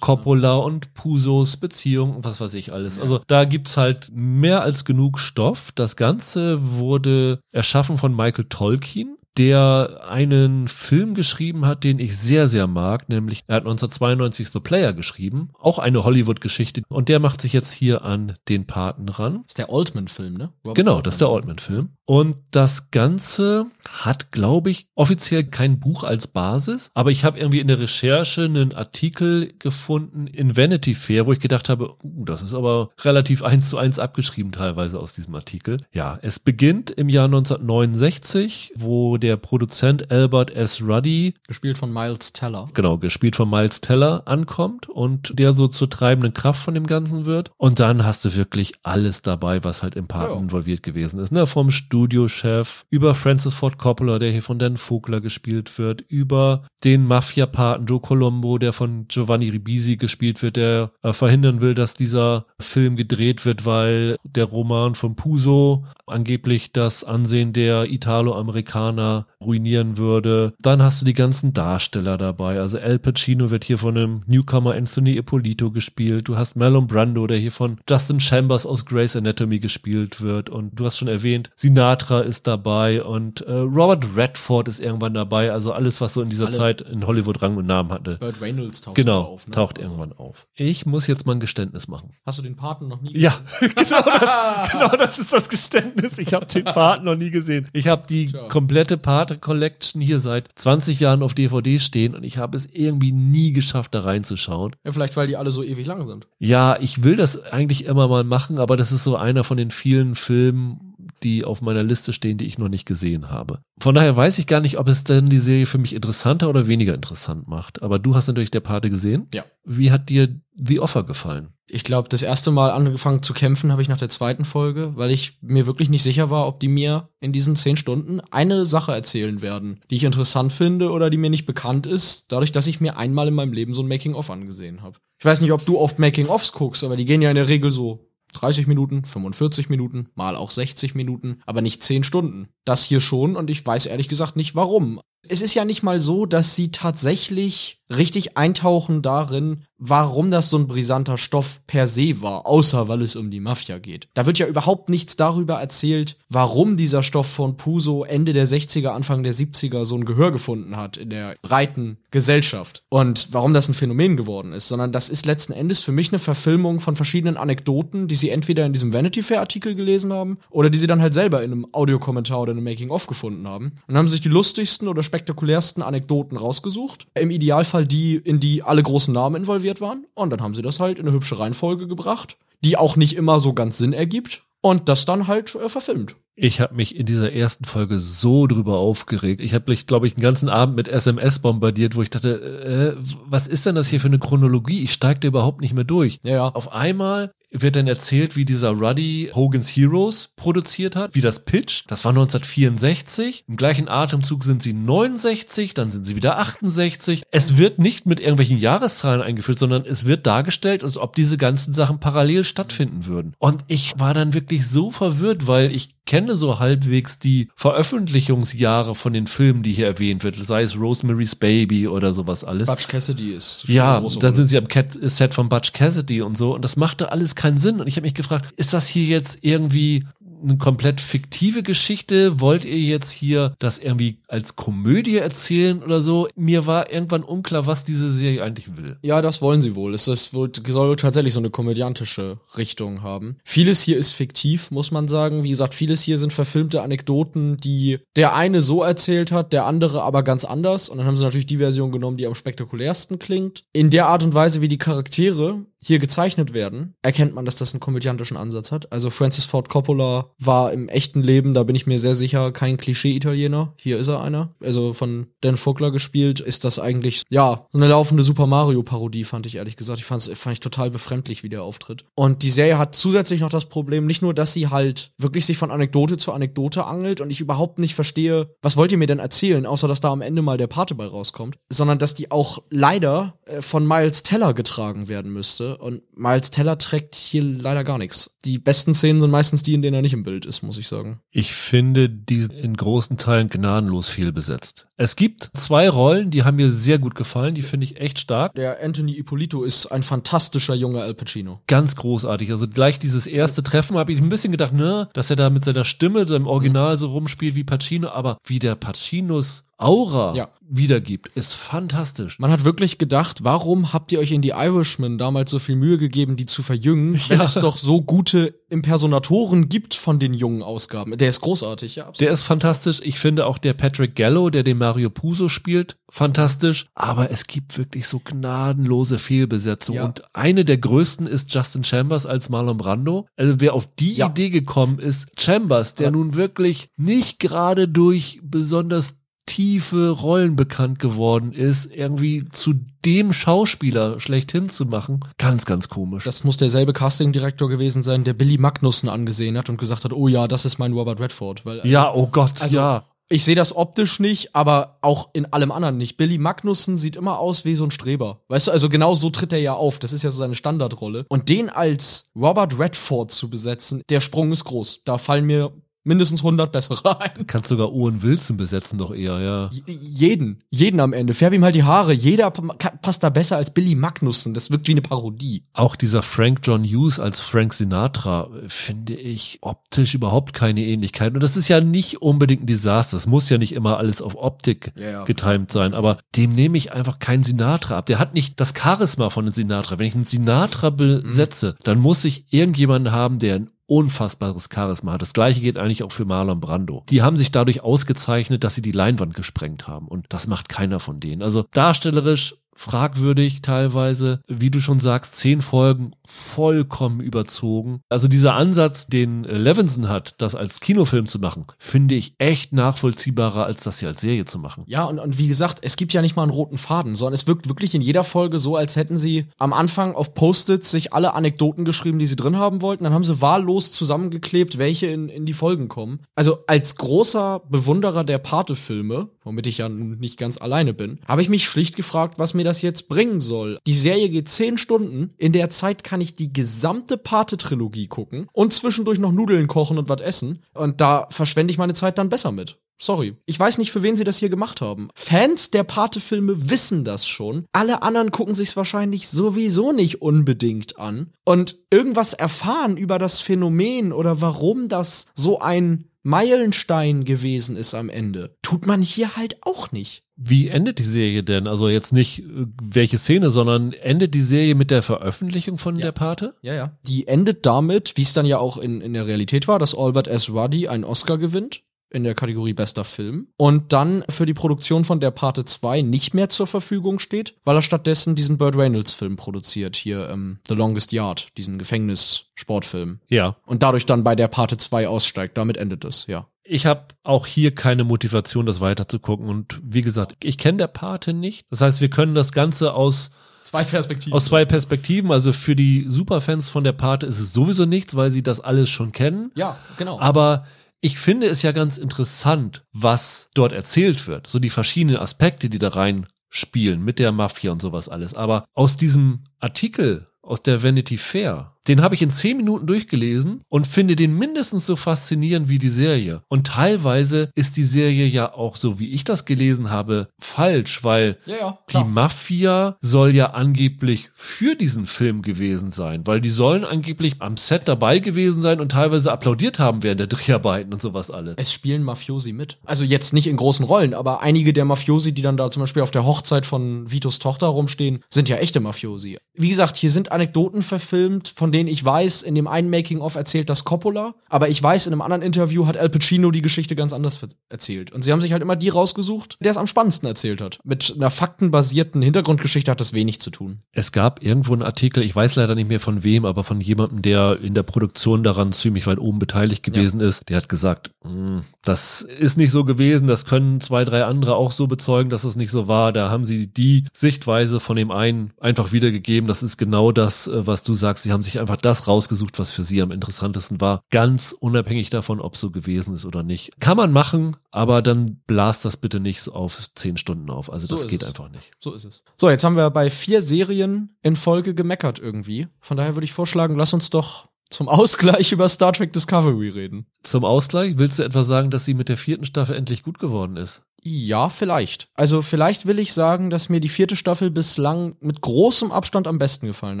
Coppola und Pusos Beziehung und was weiß ich alles. Also da gibt's halt mehr als genug Stoff. Das Ganze wurde erschaffen von Michael Tolkien, der einen Film geschrieben hat, den ich sehr, sehr mag, nämlich er hat 1992 The Player geschrieben, auch eine Hollywood-Geschichte und der macht sich jetzt hier an den Paten ran. ist der Oldman-Film, ne? Robert Genau, das ist der Altman. Und das Ganze hat, glaube ich, offiziell kein Buch als Basis, aber ich habe irgendwie in der Recherche einen Artikel gefunden in Vanity Fair, wo ich gedacht habe, uh, das ist aber relativ eins zu eins abgeschrieben teilweise aus diesem Artikel. Ja, es beginnt im Jahr 1969, wo der Produzent Albert S. Ruddy Gespielt von Miles Teller. genau, gespielt von Miles Teller, ankommt und der so zur treibenden Kraft von dem Ganzen wird. Und dann hast du wirklich alles dabei, was halt im Paten Ja. involviert gewesen ist. Ne? Vom Studiochef über Francis Ford Coppola, der hier von Dan Vogler gespielt wird, über den Mafia-Paten Joe Colombo, der von Giovanni Ribisi gespielt wird, der äh, verhindern will, dass dieser Film gedreht wird, weil der Roman von Puso angeblich das Ansehen der Italo-Amerikaner ruinieren würde. Dann hast du die ganzen Darsteller dabei. Also Al Pacino wird hier von einem Newcomer Anthony Ippolito gespielt. Du hast Marlon Brando, der hier von Justin Chambers aus Grey's Anatomy gespielt wird. Und du hast schon erwähnt, Sinatra ist dabei und äh, Robert Redford ist irgendwann dabei. Also alles, was so in dieser Alle. Zeit in Hollywood Rang und Namen hatte. Burt Reynolds taucht Genau, auf. Ne? taucht irgendwann auf. Ich muss jetzt mal ein Geständnis machen. Hast du den Paten noch nie Ja, genau das, genau das ist das Geständnis. Ich habe den Part noch nie gesehen. Ich habe die Tja. komplette Pate Collection hier seit 20 Jahren auf DVD stehen und ich habe es irgendwie nie geschafft, da reinzuschauen. Ja, vielleicht, weil die alle so ewig lang sind. Ja, ich will das eigentlich immer mal machen, aber das ist so einer von den vielen Filmen, die auf meiner Liste stehen, die ich noch nicht gesehen habe. Von daher weiß ich gar nicht, ob es denn die Serie für mich interessanter oder weniger interessant macht. Aber du hast natürlich der Pate gesehen. Ja. Wie hat dir The Offer gefallen? Ich glaube, das erste Mal angefangen zu kämpfen habe ich nach der zweiten Folge, weil ich mir wirklich nicht sicher war, ob die mir in diesen zehn Stunden eine Sache erzählen werden, die ich interessant finde oder die mir nicht bekannt ist, dadurch, dass ich mir einmal in meinem Leben so ein Making-of angesehen habe. Ich weiß nicht, ob du oft Making-ofs guckst, aber die gehen ja in der Regel so 30 Minuten, 45 Minuten, mal auch 60 Minuten, aber nicht 10 Stunden. Das hier schon und ich weiß ehrlich gesagt nicht warum. Es ist ja nicht mal so, dass sie tatsächlich richtig eintauchen darin, warum das so ein brisanter Stoff per se war, außer weil es um die Mafia geht. Da wird ja überhaupt nichts darüber erzählt, warum dieser Stoff von Puso Ende der 60er, Anfang der 70er so ein Gehör gefunden hat in der breiten Gesellschaft und warum das ein Phänomen geworden ist, sondern das ist letzten Endes für mich eine Verfilmung von verschiedenen Anekdoten, die sie entweder in diesem Vanity Fair Artikel gelesen haben oder die sie dann halt selber in einem Audiokommentar oder einem Making of gefunden haben und haben sich die lustigsten oder spektakulärsten Anekdoten rausgesucht. Im Idealfall die, in die alle großen Namen involviert waren und dann haben sie das halt in eine hübsche Reihenfolge gebracht, die auch nicht immer so ganz Sinn ergibt und das dann halt äh, verfilmt. Ich habe mich in dieser ersten Folge so drüber aufgeregt. Ich habe mich, glaube ich, einen ganzen Abend mit SMS bombardiert, wo ich dachte, äh, was ist denn das hier für eine Chronologie? Ich steige da überhaupt nicht mehr durch. Ja, ja. Auf einmal wird dann erzählt, wie dieser Ruddy Hogan's Heroes produziert hat, wie das pitcht. Das war 1964. Im gleichen Atemzug sind sie 69, dann sind sie wieder 68. Es wird nicht mit irgendwelchen Jahreszahlen eingeführt, sondern es wird dargestellt, als ob diese ganzen Sachen parallel stattfinden würden. Und ich war dann wirklich so verwirrt, weil ich kenne so halbwegs die Veröffentlichungsjahre von den Filmen, die hier erwähnt wird, sei es Rosemary's Baby oder sowas alles. Butch Cassidy ist ja, dann sind sie am Cat Set von Butch Cassidy und so. Und das machte alles keinen Sinn. Und ich habe mich gefragt, ist das hier jetzt irgendwie eine komplett fiktive Geschichte? Wollt ihr jetzt hier das irgendwie als Komödie erzählen oder so? Mir war irgendwann unklar, was diese Serie eigentlich will. Ja, das wollen sie wohl. Es ist, soll tatsächlich so eine komödiantische Richtung haben. Vieles hier ist fiktiv, muss man sagen. Wie gesagt, vieles hier sind verfilmte Anekdoten, die der eine so erzählt hat, der andere aber ganz anders. Und dann haben sie natürlich die Version genommen, die am spektakulärsten klingt. In der Art und Weise, wie die Charaktere hier gezeichnet werden, erkennt man, dass das einen komödiantischen Ansatz hat. Also Francis Ford Coppola war im echten Leben, da bin ich mir sehr sicher, kein Klischee-Italiener. Hier ist er einer. Also von Dan Vogler gespielt, ist das eigentlich, ja, so eine laufende Super Mario-Parodie, fand ich ehrlich gesagt. Ich fand's, fand ich total befremdlich, wie der auftritt. Und die Serie hat zusätzlich noch das Problem, nicht nur, dass sie halt wirklich sich von Anekdote zu Anekdote angelt und ich überhaupt nicht verstehe, was wollt ihr mir denn erzählen, außer dass da am Ende mal der Pate bei rauskommt, sondern dass die auch leider äh, von Miles Teller getragen werden müsste und Miles Teller trägt hier leider gar nichts. Die besten Szenen sind meistens die, in denen er nicht im Bild ist, muss ich sagen. Ich finde die in großen Teilen gnadenlos viel besetzt. Es gibt zwei Rollen, die haben mir sehr gut gefallen, die finde ich echt stark. Der Anthony Ippolito ist ein fantastischer junger Al Pacino. Ganz großartig. Also gleich dieses erste Treffen habe ich ein bisschen gedacht, ne, dass er da mit seiner Stimme, seinem Original so rumspielt wie Pacino, aber wie der Pacinos Aura ja. wiedergibt, ist fantastisch. Man hat wirklich gedacht, warum habt ihr euch in die Irishman damals so viel Mühe gegeben, die zu verjüngen, wenn es doch so gute Impersonatoren gibt von den jungen Ausgaben. Der ist großartig, ja. Absolut. Der ist fantastisch. Ich finde auch der Patrick Gallo, der den Mario Puzo spielt, fantastisch. Aber es gibt wirklich so gnadenlose Fehlbesetzungen. Ja. Und eine der größten ist Justin Chambers als Marlon Brando. Also wer auf die ja. Idee gekommen ist, Chambers, der nun wirklich nicht gerade durch besonders tiefe Rollen bekannt geworden ist, irgendwie zu dem Schauspieler schlechthin zu machen, ganz, ganz komisch. Das muss derselbe Castingdirektor gewesen sein, der Billy Magnussen angesehen hat und gesagt hat, oh ja, das ist mein Robert Redford. Weil, also, ja, oh Gott, also, ja. Ich sehe das optisch nicht, aber auch in allem anderen nicht. Billy Magnussen sieht immer aus wie so ein Streber. Weißt du, also genau so tritt er ja auf. Das ist ja so seine Standardrolle. Und den als Robert Redford zu besetzen, der Sprung ist groß. Da fallen mir mindestens 100 bessere ein. Kannst sogar Owen Wilson besetzen doch eher, ja. jeden, jeden am Ende. Färb ihm halt die Haare. Jeder passt da besser als Billy Magnussen. Das wirkt wie eine Parodie. Auch dieser Frank John Hughes als Frank Sinatra finde ich optisch überhaupt keine Ähnlichkeit. Und das ist ja nicht unbedingt ein Desaster. Das muss ja nicht immer alles auf Optik ja, ja. getimt sein. Aber dem nehme ich einfach keinen Sinatra ab. Der hat nicht das Charisma von einem Sinatra. Wenn ich einen Sinatra besetze, mhm. dann muss ich irgendjemanden haben, der ein unfassbares Charisma hat. Das gleiche geht eigentlich auch für Marlon Brando. Die haben sich dadurch ausgezeichnet, dass sie die Leinwand gesprengt haben. Und das macht keiner von denen. Also darstellerisch fragwürdig teilweise. Wie du schon sagst, zehn Folgen vollkommen überzogen. Also dieser Ansatz, den Levinson hat, das als Kinofilm zu machen, finde ich echt nachvollziehbarer, als das hier als Serie zu machen. Ja, und, und wie gesagt, es gibt ja nicht mal einen roten Faden, sondern es wirkt wirklich in jeder Folge so, als hätten sie am Anfang auf Post-its sich alle Anekdoten geschrieben, die sie drin haben wollten. Dann haben sie wahllos zusammengeklebt, welche in, in die Folgen kommen. Also als großer Bewunderer der Pate-Filme, womit ich ja nicht ganz alleine bin, habe ich mich schlicht gefragt, was mir das jetzt bringen soll. Die Serie geht zehn Stunden. In der Zeit kann ich die gesamte Pate-Trilogie gucken und zwischendurch noch Nudeln kochen und was essen. Und da verschwende ich meine Zeit dann besser mit. Sorry. Ich weiß nicht, für wen sie das hier gemacht haben. Fans der Pate-Filme wissen das schon. Alle anderen gucken sich's wahrscheinlich sowieso nicht unbedingt an. Und irgendwas erfahren über das Phänomen oder warum das so ein Meilenstein gewesen ist am Ende, tut man hier halt auch nicht. Wie endet die Serie denn? Also jetzt nicht äh, welche Szene, sondern endet die Serie mit der Veröffentlichung von Ja. der Pate? Ja, ja. Die endet damit, wie es dann ja auch in, in der Realität war, dass Albert S. Ruddy einen Oscar gewinnt in der Kategorie bester Film und dann für die Produktion von der Pate 2 nicht mehr zur Verfügung steht, weil er stattdessen diesen Burt Reynolds Film produziert, hier ähm, The Longest Yard, diesen Gefängnis-Sportfilm. Ja. Und dadurch dann bei der Pate 2 aussteigt. Damit endet es, ja. Ich habe auch hier keine Motivation, das weiterzugucken. Und wie gesagt, ich kenne der Pate nicht. Das heißt, wir können das Ganze aus Zwei Perspektiven. aus zwei Perspektiven. Also für die Superfans von der Pate ist es sowieso nichts, weil sie das alles schon kennen. ja, genau. Aber ich finde es ja ganz interessant, was dort erzählt wird. So die verschiedenen Aspekte, die da rein spielen mit der Mafia und sowas alles. Aber aus diesem Artikel aus der Vanity Fair, den habe ich in zehn Minuten durchgelesen und finde den mindestens so faszinierend wie die Serie. Und teilweise ist die Serie ja auch, so wie ich das gelesen habe, falsch, weil ja, ja, die Mafia soll ja angeblich für diesen Film gewesen sein, weil die sollen angeblich am Set dabei gewesen sein und teilweise applaudiert haben während der Dreharbeiten und sowas alles. Es spielen Mafiosi mit. Also jetzt nicht in großen Rollen, aber einige der Mafiosi, die dann da zum Beispiel auf der Hochzeit von Vitos Tochter rumstehen, sind ja echte Mafiosi. Wie gesagt, hier sind Anekdoten verfilmt, von denen ich weiß, in dem einen Making-of erzählt das Coppola, aber ich weiß, in einem anderen Interview hat Al Pacino die Geschichte ganz anders erzählt. Und sie haben sich halt immer die rausgesucht, der es am spannendsten erzählt hat. Mit einer faktenbasierten Hintergrundgeschichte hat das wenig zu tun. Es gab irgendwo einen Artikel, ich weiß leider nicht mehr von wem, aber von jemandem, der in der Produktion daran ziemlich weit oben beteiligt gewesen ist, der hat gesagt, "Mm, das ist nicht so gewesen, das können zwei, drei andere auch so bezeugen, dass es nicht so war. Da haben sie die Sichtweise von dem einen einfach wiedergegeben. Das ist genau das, äh, was du sagst. Sie haben sich einfach das rausgesucht, was für sie am interessantesten war. Ganz unabhängig davon, ob es so gewesen ist oder nicht. Kann man machen, aber dann blast das bitte nicht so auf zehn Stunden auf. Also So das ist geht es. einfach nicht. So ist es. So, jetzt haben wir bei vier Serien in Folge gemeckert irgendwie. Von daher würde ich vorschlagen, lass uns doch zum Ausgleich über Star Trek Discovery reden. Zum Ausgleich, willst du etwa sagen, dass sie mit der vierten Staffel endlich gut geworden ist? Ja, vielleicht. Also vielleicht will ich sagen, dass mir die vierte Staffel bislang mit großem Abstand am besten gefallen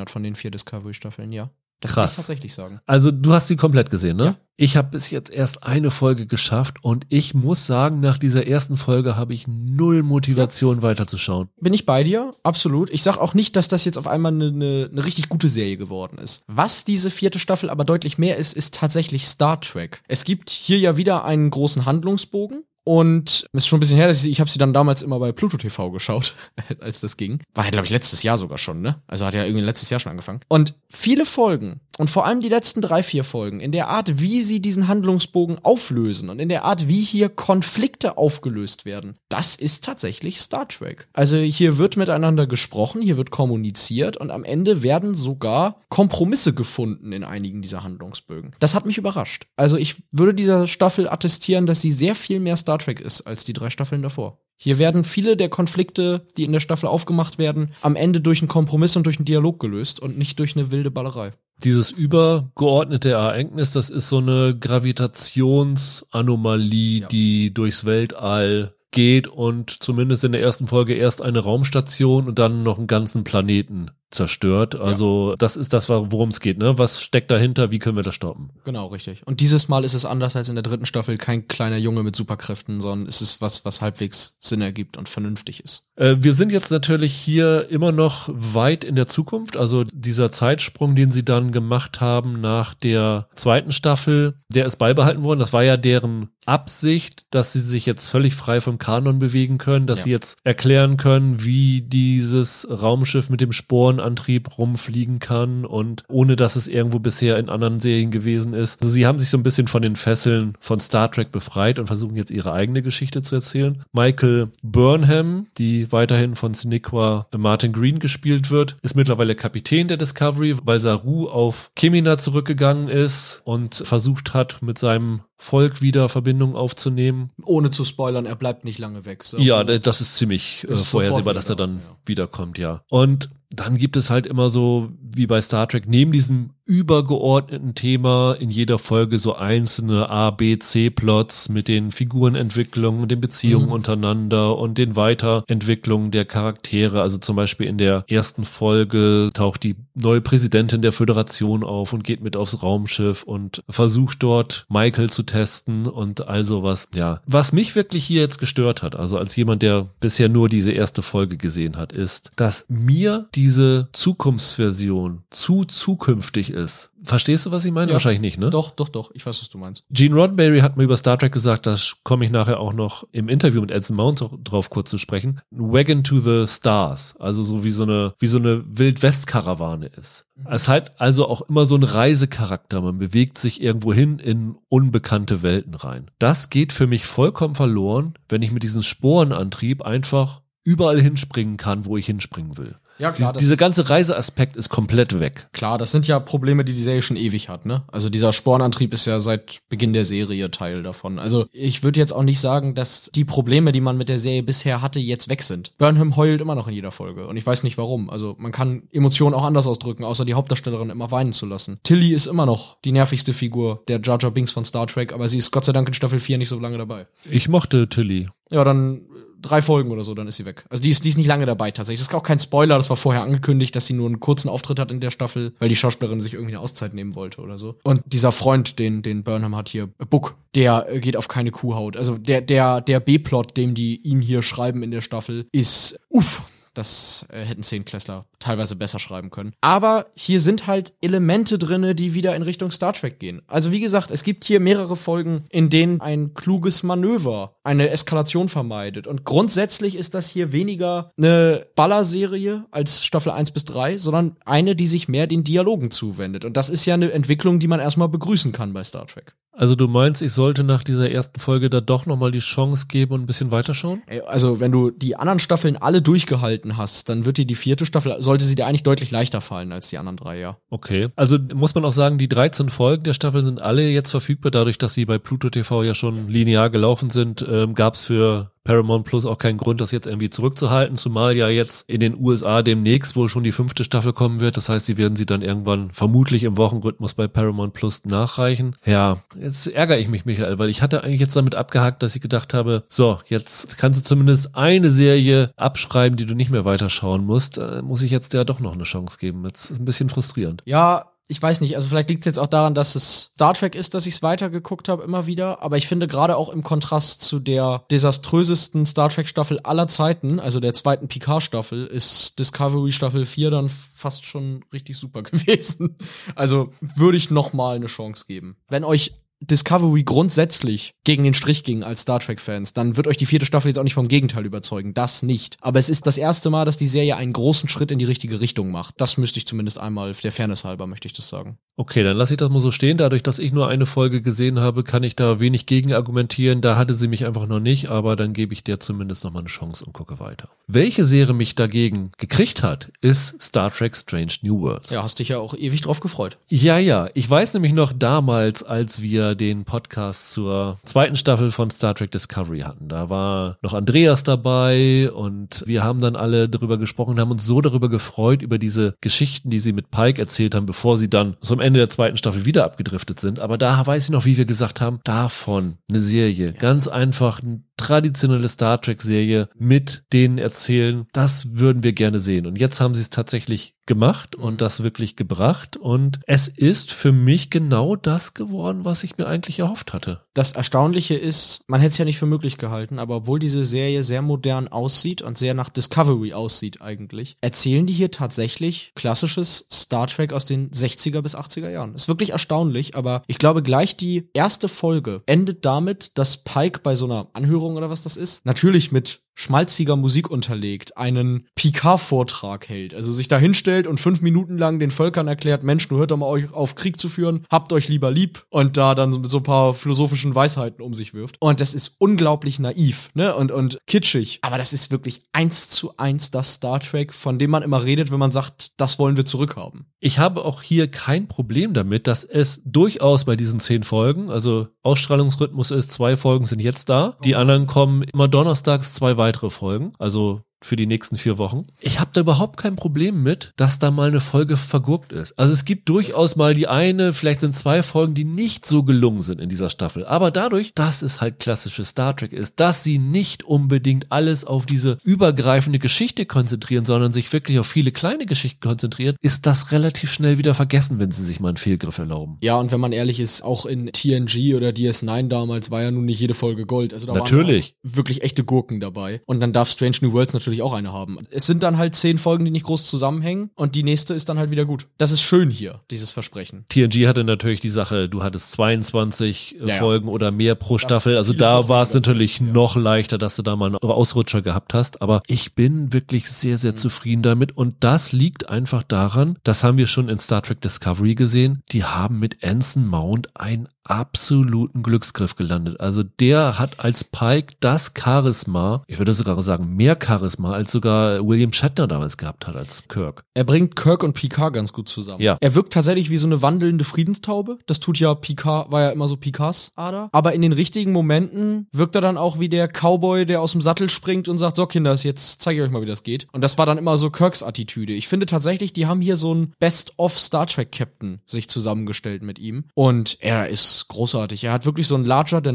hat von den vier Discovery-Staffeln, ja. Das Krass. ich tatsächlich sagen. Also du hast sie komplett gesehen, ne? Ja. Ich habe bis jetzt erst eine Folge geschafft und ich muss sagen, nach dieser ersten Folge habe ich null Motivation weiterzuschauen. Bin ich bei dir? Absolut. Ich sag auch nicht, dass das jetzt auf einmal eine ne, ne richtig gute Serie geworden ist. Was diese vierte Staffel aber deutlich mehr ist, ist tatsächlich Star Trek. Es gibt hier ja wieder einen großen Handlungsbogen. Und ist schon ein bisschen her, dass ich, ich habe sie dann damals immer bei Pluto TV geschaut, als das ging. War ja, glaube ich, letztes Jahr sogar schon, ne? Also hat ja irgendwie letztes Jahr schon angefangen. Und viele Folgen und vor allem die letzten drei, vier Folgen, in der Art, wie sie diesen Handlungsbogen auflösen und in der Art, wie hier Konflikte aufgelöst werden, das ist tatsächlich Star Trek. Also hier wird miteinander gesprochen, hier wird kommuniziert und am Ende werden sogar Kompromisse gefunden in einigen dieser Handlungsbögen. Das hat mich überrascht. Also ich würde dieser Staffel attestieren, dass sie sehr viel mehr Star Trek ist als die drei Staffeln davor. Hier werden viele der Konflikte, die in der Staffel aufgemacht werden, am Ende durch einen Kompromiss und durch einen Dialog gelöst und nicht durch eine wilde Ballerei. Dieses übergeordnete Ereignis, das ist so eine Gravitationsanomalie, Ja. die durchs Weltall geht und zumindest in der ersten Folge erst eine Raumstation und dann noch einen ganzen Planeten zerstört. Also das ist das, worum es geht. Ne? Was steckt dahinter? Wie können wir das stoppen? Genau, richtig. Und dieses Mal ist es anders als in der dritten Staffel kein kleiner Junge mit Superkräften, sondern es ist was, was halbwegs Sinn ergibt und vernünftig ist. Äh, wir sind jetzt natürlich hier immer noch weit in der Zukunft. Also dieser Zeitsprung, den sie dann gemacht haben nach der zweiten Staffel, der ist beibehalten worden. Das war ja deren Absicht, dass sie sich jetzt völlig frei vom Kanon bewegen können, dass Ja. sie jetzt erklären können, wie dieses Raumschiff mit dem Sporenantrieb rumfliegen kann und ohne dass es irgendwo bisher in anderen Serien gewesen ist. Also sie haben sich so ein bisschen von den Fesseln von Star Trek befreit und versuchen jetzt ihre eigene Geschichte zu erzählen. Michael Burnham, die weiterhin von Sinequa Martin Green gespielt wird, ist mittlerweile Kapitän der Discovery, weil Saru auf Kemina zurückgegangen ist und versucht hat, mit seinem Volk wieder Verbindung aufzunehmen. Ohne zu spoilern, er bleibt nicht lange weg. So. Ja, das ist ziemlich äh, vorhersehbar, dass er da, dann ja. wiederkommt, ja. Und dann gibt es halt immer so, wie bei Star Trek, neben diesem übergeordneten Thema in jeder Folge so einzelne A, B, C Plots mit den Figurenentwicklungen den Beziehungen mhm. untereinander und den Weiterentwicklungen der Charaktere. Also zum Beispiel in der ersten Folge taucht die neue Präsidentin der Föderation auf und geht mit aufs Raumschiff und versucht dort Michael zu testen und all sowas. Ja, was mich wirklich hier jetzt gestört hat, also als jemand, der bisher nur diese erste Folge gesehen hat, ist, dass mir diese Zukunftsversion zu zukünftig ist. Verstehst du, was ich meine? Ja, Wahrscheinlich nicht, ne? Doch, doch, doch. Ich weiß, was du meinst. Gene Roddenberry hat mir über Star Trek gesagt, da komme ich nachher auch noch im Interview mit Edson Mount drauf kurz zu sprechen. Wagon to the Stars. Also so wie so eine, wie so eine Wildwest-Karawane ist. Mhm. Es hat also auch immer so einen Reisecharakter. Man bewegt sich irgendwo hin in unbekannte Welten rein. Das geht für mich vollkommen verloren, wenn ich mit diesem Sporenantrieb einfach überall hinspringen kann, wo ich hinspringen will. Ja, klar. Dies, dieser ganze Reiseaspekt ist komplett weg. Klar, das sind ja Probleme, die die Serie schon ewig hat, ne? Also dieser Spornantrieb ist ja seit Beginn der Serie Teil davon. Also ich würde jetzt auch nicht sagen, dass die Probleme, die man mit der Serie bisher hatte, jetzt weg sind. Burnham heult immer noch in jeder Folge und ich weiß nicht warum. Also man kann Emotionen auch anders ausdrücken, außer die Hauptdarstellerin immer weinen zu lassen. Tilly ist immer noch die nervigste Figur der Jar Jar Binks von Star Trek, aber sie ist Gott sei Dank in Staffel 4 nicht so lange dabei. Ich mochte Tilly. Ja, dann drei Folgen oder so, dann ist sie weg. Also die ist, die ist nicht lange dabei tatsächlich. Das ist auch kein Spoiler, das war vorher angekündigt, dass sie nur einen kurzen Auftritt hat in der Staffel, weil die Schauspielerin sich irgendwie eine Auszeit nehmen wollte oder so. Und dieser Freund, den, den Burnham hat hier, Book, der geht auf keine Kuhhaut. Also der, der, der B-Plot, dem die ihm hier schreiben in der Staffel, ist uff. Das äh, hätten Zehnklässler teilweise besser schreiben können. Aber hier sind halt Elemente drinne, die wieder in Richtung Star Trek gehen. Also wie gesagt, es gibt hier mehrere Folgen, in denen ein kluges Manöver eine Eskalation vermeidet. Und grundsätzlich ist das hier weniger eine Ballerserie als Staffel 1 bis 3, sondern eine, die sich mehr den Dialogen zuwendet. Und das ist ja eine Entwicklung, die man erstmal begrüßen kann bei Star Trek. Also du meinst, ich sollte nach dieser ersten Folge da doch nochmal die Chance geben und ein bisschen weiterschauen? Also wenn du die anderen Staffeln alle durchgehalten hast, dann wird dir die vierte Staffel, sollte sie dir eigentlich deutlich leichter fallen als die anderen drei, ja. Okay. Also muss man auch sagen, die 13 Folgen der Staffel sind alle jetzt verfügbar, dadurch, dass sie bei Pluto TV ja schon linear gelaufen sind, ähm, gab es für Paramount Plus auch keinen Grund, das jetzt irgendwie zurückzuhalten, zumal ja jetzt in den USA demnächst wohl schon die fünfte Staffel kommen wird. Das heißt, sie werden sie dann irgendwann vermutlich im Wochenrhythmus bei Paramount Plus nachreichen. Ja, jetzt ärgere ich mich, Michael, weil ich hatte eigentlich jetzt damit abgehakt, dass ich gedacht habe, so, jetzt kannst du zumindest eine Serie abschreiben, die du nicht mehr weiterschauen musst. Da muss ich jetzt ja doch noch eine Chance geben. Jetzt ist ein bisschen frustrierend. Ja, ich weiß nicht, also vielleicht liegt es jetzt auch daran, dass es Star Trek ist, dass ich es weitergeguckt habe immer wieder. Aber ich finde gerade auch im Kontrast zu der desaströsesten Star Trek-Staffel aller Zeiten, also der zweiten Picard-Staffel, ist Discovery Staffel 4 dann fast schon richtig super gewesen. Also würde ich noch mal eine Chance geben. Wenn euch Discovery grundsätzlich gegen den Strich ging als Star Trek-Fans, dann wird euch die vierte Staffel jetzt auch nicht vom Gegenteil überzeugen. Das nicht. Aber es ist das erste Mal, dass die Serie einen großen Schritt in die richtige Richtung macht. Das müsste ich zumindest einmal, der Fairness halber, möchte ich das sagen. Okay, dann lasse ich das mal so stehen. Dadurch, dass ich nur eine Folge gesehen habe, kann ich da wenig gegen argumentieren. Da hatte sie mich einfach noch nicht, aber dann gebe ich der zumindest noch mal eine Chance und gucke weiter. Welche Serie mich dagegen gekriegt hat, ist Star Trek Strange New Worlds. Ja, hast dich ja auch ewig drauf gefreut. Ja, ja. Ich weiß nämlich noch damals, als wir den Podcast zur zweiten Staffel von Star Trek Discovery hatten. Da war noch Andreas dabei und wir haben dann alle darüber gesprochen, haben uns so darüber gefreut, über diese Geschichten, die sie mit Pike erzählt haben, bevor sie dann zum Ende der zweiten Staffel wieder abgedriftet sind. Aber da weiß ich noch, wie wir gesagt haben, davon eine Serie. Ganz einfach ein traditionelle Star Trek Serie mit denen erzählen, das würden wir gerne sehen. Und jetzt haben sie es tatsächlich gemacht und mhm. das wirklich gebracht. Und es ist für mich genau das geworden, was ich mir eigentlich erhofft hatte. Das Erstaunliche ist, man hätte es ja nicht für möglich gehalten, aber obwohl diese Serie sehr modern aussieht und sehr nach Discovery aussieht eigentlich, erzählen die hier tatsächlich klassisches Star Trek aus den 60er bis 80er Jahren. ist wirklich erstaunlich, aber ich glaube gleich die erste Folge endet damit, dass Pike bei so einer Anhörung oder was das ist, natürlich mit schmalziger Musik unterlegt, einen Picard-Vortrag hält. Also sich da hinstellt und fünf Minuten lang den Völkern erklärt, Mensch, nur hört doch mal euch auf Krieg zu führen, habt euch lieber lieb und da dann so, so ein paar philosophischen Weisheiten um sich wirft. Und das ist unglaublich naiv, ne? Und, und kitschig. Aber das ist wirklich eins zu eins das Star Trek, von dem man immer redet, wenn man sagt, das wollen wir zurückhaben. Ich habe auch hier kein Problem damit, dass es durchaus bei diesen zehn Folgen, also Ausstrahlungsrhythmus ist, zwei Folgen sind jetzt da, die anderen kommen immer donnerstags zwei weitere Folgen. Also für die nächsten vier Wochen. Ich habe da überhaupt kein Problem mit, dass da mal eine Folge vergurkt ist. Also es gibt durchaus mal die eine, vielleicht sind zwei Folgen, die nicht so gelungen sind in dieser Staffel. Aber dadurch, dass es halt klassisches Star Trek ist, dass sie nicht unbedingt alles auf diese übergreifende Geschichte konzentrieren, sondern sich wirklich auf viele kleine Geschichten konzentrieren, ist das relativ schnell wieder vergessen, wenn sie sich mal einen Fehlgriff erlauben. Ja, und wenn man ehrlich ist, auch in TNG oder DS9 damals war ja nun nicht jede Folge Gold. Also da Natürlich. waren auch wirklich echte Gurken dabei. Und dann darf Strange New Worlds natürlich auch eine haben. Es sind dann halt zehn Folgen, die nicht groß zusammenhängen und die nächste ist dann halt wieder gut. Das ist schön hier, dieses Versprechen. TNG hatte natürlich die Sache, du hattest 22 Ja, ja. Folgen oder mehr pro Staffel. Also da war es natürlich Ja. noch leichter, dass du da mal einen Ausrutscher gehabt hast. Aber ich bin wirklich sehr, sehr zufrieden damit. Und das liegt einfach daran, das haben wir schon in Star Trek Discovery gesehen, die haben mit Anson Mount einen absoluten Glücksgriff gelandet. Also der hat als Pike das Charisma, ich würde sogar sagen mehr Charisma, als sogar William Shatner damals gehabt hat als Kirk. Er bringt Kirk und Picard ganz gut zusammen. Ja. Er wirkt tatsächlich wie so eine wandelnde Friedenstaube. Das tut ja Picard, war ja immer so Picards Ader. Aber in den richtigen Momenten wirkt er dann auch wie der Cowboy, der aus dem Sattel springt und sagt, so Kinders, jetzt zeige ich euch mal, wie das geht. Und das war dann immer so Kirks Attitüde. Ich finde tatsächlich, die haben hier so ein Best-of Star Trek Captain sich zusammengestellt mit ihm. Und er ist großartig. Er hat wirklich so ein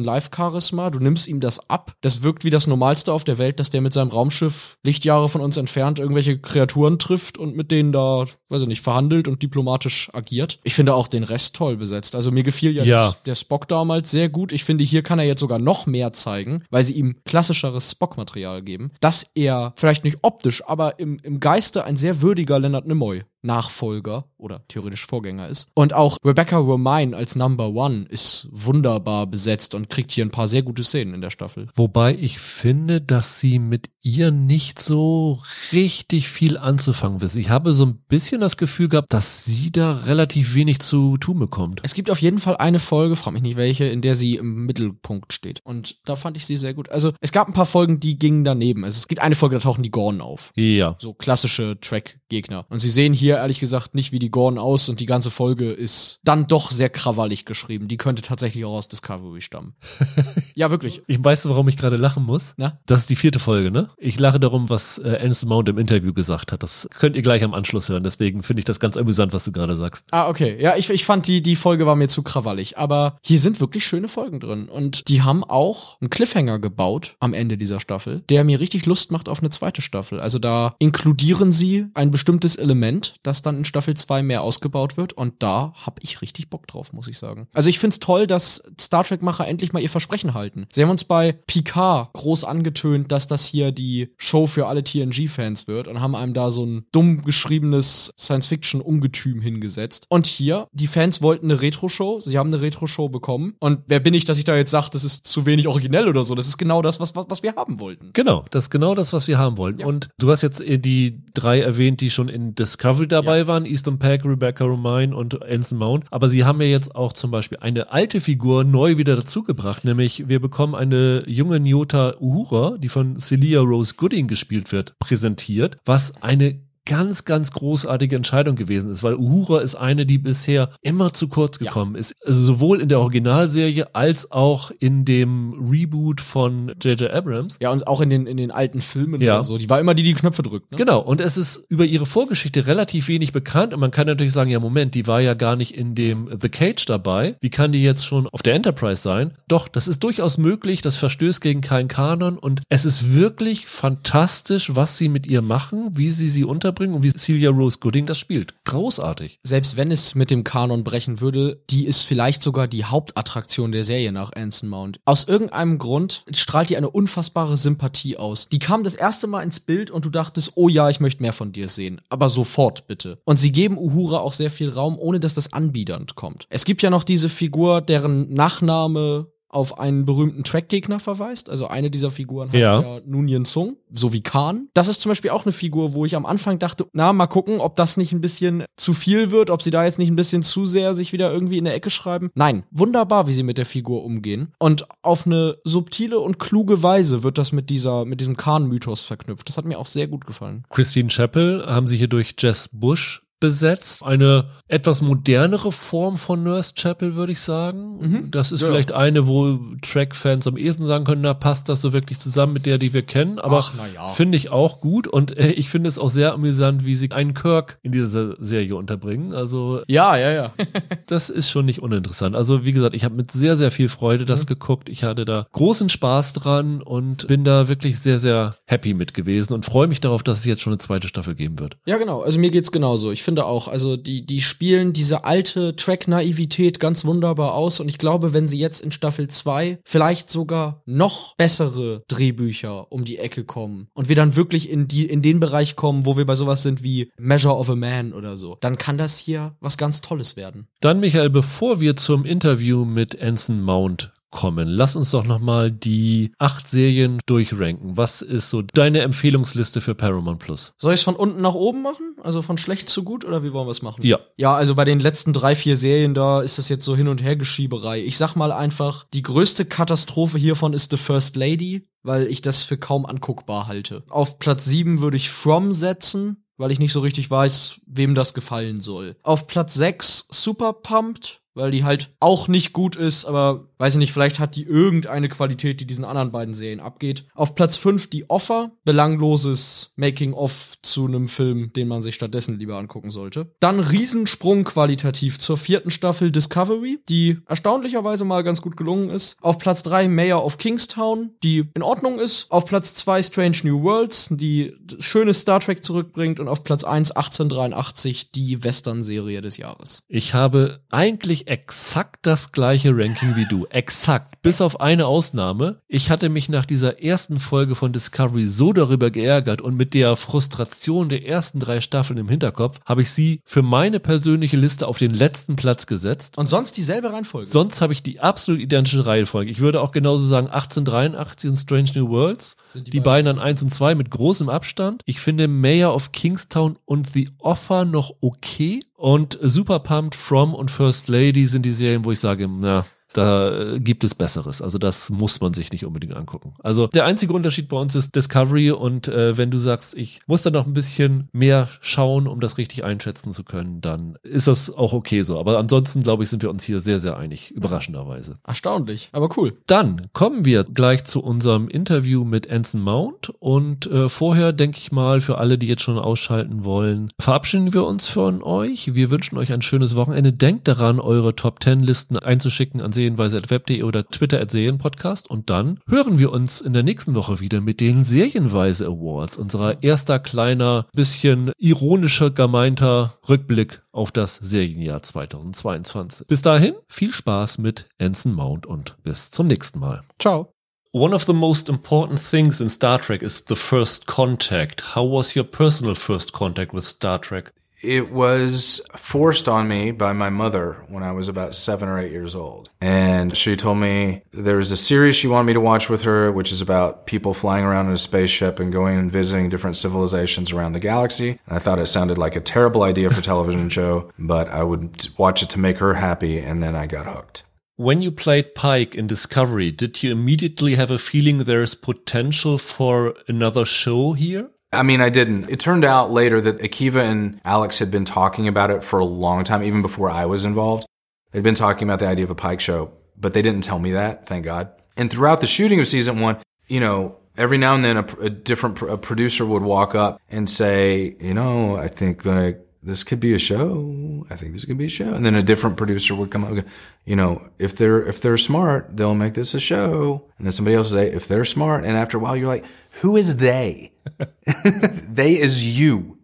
Larger-than-Life-Charisma. Du nimmst ihm das ab. Das wirkt wie das Normalste auf der Welt, dass der mit seinem Raumschiff Lichtjahre von uns entfernt irgendwelche Kreaturen trifft und mit denen da, weiß ich nicht, verhandelt und diplomatisch agiert. Ich finde auch den Rest toll besetzt. Also mir gefiel ja, Ja. das- der Spock damals sehr gut. Ich finde, hier kann er jetzt sogar noch mehr zeigen, weil sie ihm klassischeres Spock-Material geben, dass er vielleicht nicht optisch, aber im, im Geiste ein sehr würdiger Leonard Nimoy Nachfolger oder theoretisch Vorgänger ist. Und auch Rebecca Romine als Number One ist wunderbar besetzt und kriegt hier ein paar sehr gute Szenen in der Staffel. Wobei ich finde, dass sie mit ihr nicht so richtig viel anzufangen wissen. Ich habe so ein bisschen das Gefühl gehabt, dass sie da relativ wenig zu tun bekommt. Es gibt auf jeden Fall eine Folge, frag mich nicht welche, in der sie im Mittelpunkt steht. Und da fand ich sie sehr gut. Also es gab ein paar Folgen, die gingen daneben. Also es gibt eine Folge, da tauchen die Gorn auf. Ja. So klassische Track-Gegner. Und sie sehen hier ehrlich gesagt nicht wie die Gorn aus und die ganze Folge ist dann doch sehr krawallig geschrieben. Die könnte tatsächlich auch aus Discovery stammen. ja, wirklich. Ich weiß, warum ich gerade lachen muss. Na? Das ist die vierte Folge, ne? Ich lache darum, was äh, Anson Mount im Interview gesagt hat. Das könnt ihr gleich am Anschluss hören. Deswegen finde ich das ganz amüsant, was du gerade sagst. Ah, okay. Ja, ich, ich fand die, die Folge war mir zu krawallig. Aber hier sind wirklich schöne Folgen drin. Und die haben auch einen Cliffhanger gebaut am Ende dieser Staffel, der mir richtig Lust macht auf eine zweite Staffel. Also da inkludieren sie ein bestimmtes Element, das dann in Staffel 2 mehr ausgebaut wird. Und da hab ich richtig Bock drauf, muss ich sagen. Also ich find's toll, dass Star Trek-Macher endlich mal ihr Versprechen halten. Sie haben uns bei Picard groß angetönt, dass das hier die Show für alle TNG-Fans wird und haben einem da so ein dumm geschriebenes Science-Fiction-Ungetüm hingesetzt. Und hier, die Fans wollten eine Retro-Show, sie haben eine Retro-Show bekommen. Und wer bin ich, dass ich da jetzt sage, das ist zu wenig originell oder so? Das ist genau das, was, was, wir haben wollten. Genau, das ist genau das, was wir haben wollen. Ja. Und du hast jetzt äh, die drei erwähnt, die schon in Discovery dabei Ja. waren, Easton Peck, Rebecca Romine und Anson Mount. Aber sie haben ja jetzt auch zum Beispiel eine alte Figur neu wieder dazugebracht, nämlich wir bekommen eine junge Nyota Uhura, die von Celia Rose Gooding gespielt wird, präsentiert, was eine ganz, ganz großartige Entscheidung gewesen ist, weil Uhura ist eine, die bisher immer zu kurz Ja. gekommen ist. Also sowohl in der Originalserie als auch in dem Reboot von J.J. Abrams. Ja, und auch in den, in den alten Filmen Ja. oder so. Die war immer die, die Knöpfe drückt. Ne? Genau, und es ist über ihre Vorgeschichte relativ wenig bekannt und man kann natürlich sagen, ja Moment, die war ja gar nicht in dem The Cage dabei. Wie kann die jetzt schon auf der Enterprise sein? Doch, das ist durchaus möglich, das verstößt gegen keinen Kanon und es ist wirklich fantastisch, was sie mit ihr machen, wie sie sie unterbringen und wie Celia Rose Gooding das spielt. Großartig. selbst wenn es mit dem Kanon brechen würde, die ist vielleicht sogar die Hauptattraktion der Serie nach Anson Mount. Aus irgendeinem Grund strahlt die eine unfassbare Sympathie aus. Die kam das erste Mal ins Bild und du dachtest, oh ja, ich möchte mehr von dir sehen. Aber sofort bitte. Und sie geben Uhura auch sehr viel Raum, ohne dass das anbiedernd kommt. Es gibt ja noch diese Figur, deren Nachname auf einen berühmten Trackgegner verweist. Also eine dieser Figuren heißt Ja. ja, Nunyen Sung, so wie Khan. Das ist zum Beispiel auch eine Figur, wo ich am Anfang dachte, na, mal gucken, ob das nicht ein bisschen zu viel wird, ob sie da jetzt nicht ein bisschen zu sehr sich wieder irgendwie in der Ecke schreiben. Nein, wunderbar, wie sie mit der Figur umgehen. Und auf eine subtile und kluge Weise wird das mit dieser, mit diesem Khan-Mythos verknüpft. Das hat mir auch sehr gut gefallen. Christine Chappell haben sie hier durch Jess Bush besetzt. Eine etwas modernere Form von Nurse Chapel, würde ich sagen. Mhm. Das ist Ja. vielleicht eine, wo Track-Fans am ehesten sagen können, na, passt das so wirklich zusammen mit der, die wir kennen. Aber ja. finde ich auch gut. Und äh, ich finde es auch sehr amüsant, wie sie einen Kirk in dieser Serie unterbringen. Also Ja, ja, ja. das ist schon nicht uninteressant. Also wie gesagt, ich habe mit sehr, sehr viel Freude Mhm. das geguckt. Ich hatte da großen Spaß dran und bin da wirklich sehr, sehr happy mit gewesen und freue mich darauf, dass es jetzt schon eine zweite Staffel geben wird. Ja, genau. Also mir geht's genauso. Ich finde auch, also die, die spielen diese alte Track-Naivität ganz wunderbar aus und ich glaube, wenn sie jetzt in Staffel 2 vielleicht sogar noch bessere Drehbücher um die Ecke kommen und wir dann wirklich in die, in den Bereich kommen, wo wir bei sowas sind wie Measure of a Man oder so, dann kann das hier was ganz Tolles werden. Dann, Michael, bevor wir zum Interview mit Anson Mount kommen, lass uns doch nochmal die acht Serien durchranken. Was ist so deine Empfehlungsliste für Paramount Plus? Soll ich es von unten nach oben machen? Also von schlecht zu gut oder wie wollen wir es machen? Ja. Ja, also bei den letzten drei, vier Serien da ist das jetzt so hin und her Geschieberei. Ich sag mal einfach, die größte Katastrophe hiervon ist The First Lady, weil ich das für kaum anguckbar halte. Auf Platz sieben würde ich From setzen, weil ich nicht so richtig weiß, wem das gefallen soll. Auf Platz sechs Super Pumped, weil die halt auch nicht gut ist, aber weiß ich nicht, vielleicht hat die irgendeine Qualität, die diesen anderen beiden Serien abgeht. Auf Platz 5 die Offer, belangloses Making-of zu einem Film, den man sich stattdessen lieber angucken sollte. Dann Riesensprung qualitativ zur vierten Staffel Discovery, die erstaunlicherweise mal ganz gut gelungen ist. Auf Platz 3 Mayor of Kingstown, die in Ordnung ist. Auf Platz 2 Strange New Worlds, die schönes Star Trek zurückbringt. Und auf Platz 1 1883 die Western-Serie des Jahres. Ich habe eigentlich exakt das gleiche Ranking wie du. Exakt. Bis auf eine Ausnahme. Ich hatte mich nach dieser ersten Folge von Discovery so darüber geärgert und mit der Frustration der ersten drei Staffeln im Hinterkopf habe ich sie für meine persönliche Liste auf den letzten Platz gesetzt. Und sonst dieselbe Reihenfolge. Sonst habe ich die absolut identische Reihenfolge. Ich würde auch genauso sagen 1883 und Strange New Worlds. Sind Die, die beiden an 1 und 2 mit großem Abstand. Ich finde Mayor of Kingstown und The Offer noch okay. Und Super Pumped, From und First Lady sind die Serien, wo ich sage, na, da äh, gibt es Besseres. Also das muss man sich nicht unbedingt angucken. Also der einzige Unterschied bei uns ist Discovery und äh, wenn du sagst, ich muss da noch ein bisschen mehr schauen, um das richtig einschätzen zu können, dann ist das auch okay so. Aber ansonsten, glaube ich, sind wir uns hier sehr, sehr einig, überraschenderweise. Erstaunlich, aber cool. Dann kommen wir gleich zu unserem Interview mit Anson Mount und äh, vorher denke ich mal für alle, die jetzt schon ausschalten wollen, verabschieden wir uns von euch. Wir wünschen euch ein schönes Wochenende. Denkt daran, eure Top 10 Listen einzuschicken an sehenweise.web.de oder Twitter at Serienpodcast und dann hören wir uns in der nächsten Woche wieder mit den Serienweise Awards, unserer erster kleiner, bisschen ironischer gemeinter Rückblick auf das Serienjahr 2022. Bis dahin, viel Spaß mit Anson Mount und bis zum nächsten Mal. Ciao. One of the most important things in Star Trek is the first contact. How was your personal first contact with Star Trek? It was forced on me by my mother when I was about seven or eight years old. And she told me there was a series she wanted me to watch with her, which is about people flying around in a spaceship and going and visiting different civilizations around the galaxy. And I thought it sounded like a terrible idea for a television show, but I would watch it to make her happy, and then I got hooked. When you played Pike in Discovery, did you immediately have a feeling there's potential for another show here? I mean, I didn't. It turned out later that Akiva and Alex had been talking about it for a long time, even before I was involved. They'd been talking about the idea of a Pike show, but they didn't tell me that, thank God. And throughout the shooting of season one, you know, every now and then a, a different pr- a producer would walk up and say, you know, I think like this could be a show. I think this could be a show. And then a different producer would come up, and go, you know, if they're if they're smart, they'll make this a show. And then somebody else would say, if they're smart, and after a while, you're like, who is they? they is you.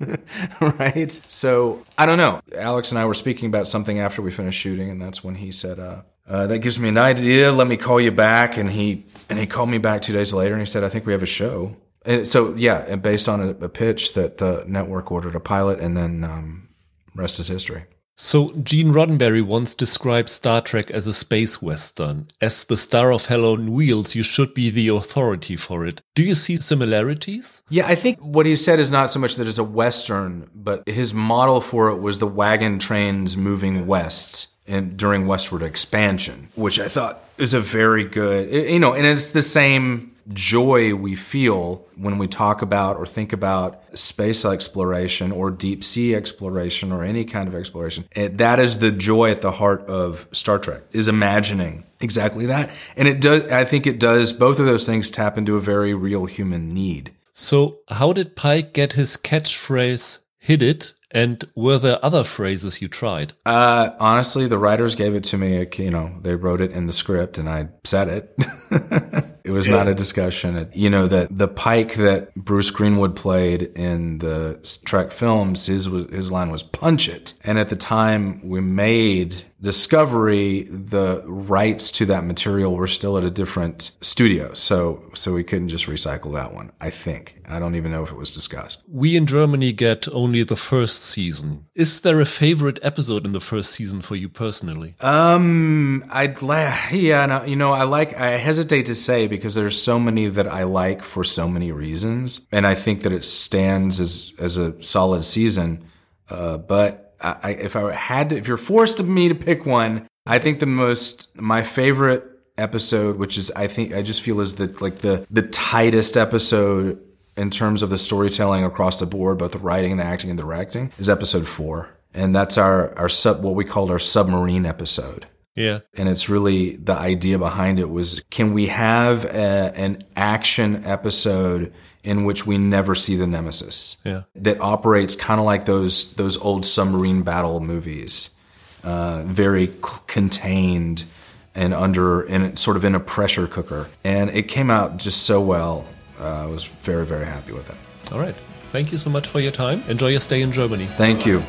right? So I don't know. Alex and I were speaking about something after we finished shooting, and that's when he said, uh, uh, "That gives me an idea. Let me call you back." And he and he called me back two days later, and he said, "I think we have a show." And so yeah, and based on a, a pitch that the network ordered a pilot, and then um, rest is history. So, Gene Roddenberry once described Star Trek as a space western. As the star of Hell on Wheels, you should be the authority for it. Do you see similarities? Yeah, I think what he said is not so much that it's a western, but his model for it was the wagon trains moving west and during westward expansion, which I thought is a very good, you know, and it's the same joy we feel when we talk about or think about space exploration or deep sea exploration or any kind of exploration. It, that is the joy at the heart of Star Trek is imagining exactly that. And it does, I think it does, both of those things tap into a very real human need. So how did Pike get his catchphrase, hit it? And were there other phrases you tried? Uh, honestly, the writers gave it to me. You know, they wrote it in the script and I said it. it was yeah. not a discussion. It, you know, that the Pike that Bruce Greenwood played in the Trek films, his, his line was punch it. And at the time we made Discovery, the rights to that material were still at a different studio, so so we couldn't just recycle that one. I think I don't even know if it was discussed. We in Germany get only the first season. Is there a favorite episode in the first season for you personally? Um, I'd la- yeah, no, you know, I like. I hesitate to say because there's so many that I like for so many reasons, and I think that it stands as as a solid season. Uh, but I, if I had to, if you're forced to me to pick one, I think the most, my favorite episode, which is, I think, I just feel is the, like the, the tightest episode in terms of the storytelling across the board, both the writing, and the acting, and the directing, is episode four. And that's our, our sub, what we called our submarine episode. Yeah. And it's really the idea behind it was can we have a, an action episode in which we never see the nemesis? Yeah. That operates kind of like those those old submarine battle movies. Uh, very c- contained and under and sort of in a pressure cooker. And it came out just so well. Uh, I was very very happy with it. All right. Thank you so much for your time. Enjoy your stay in Germany. Thank you.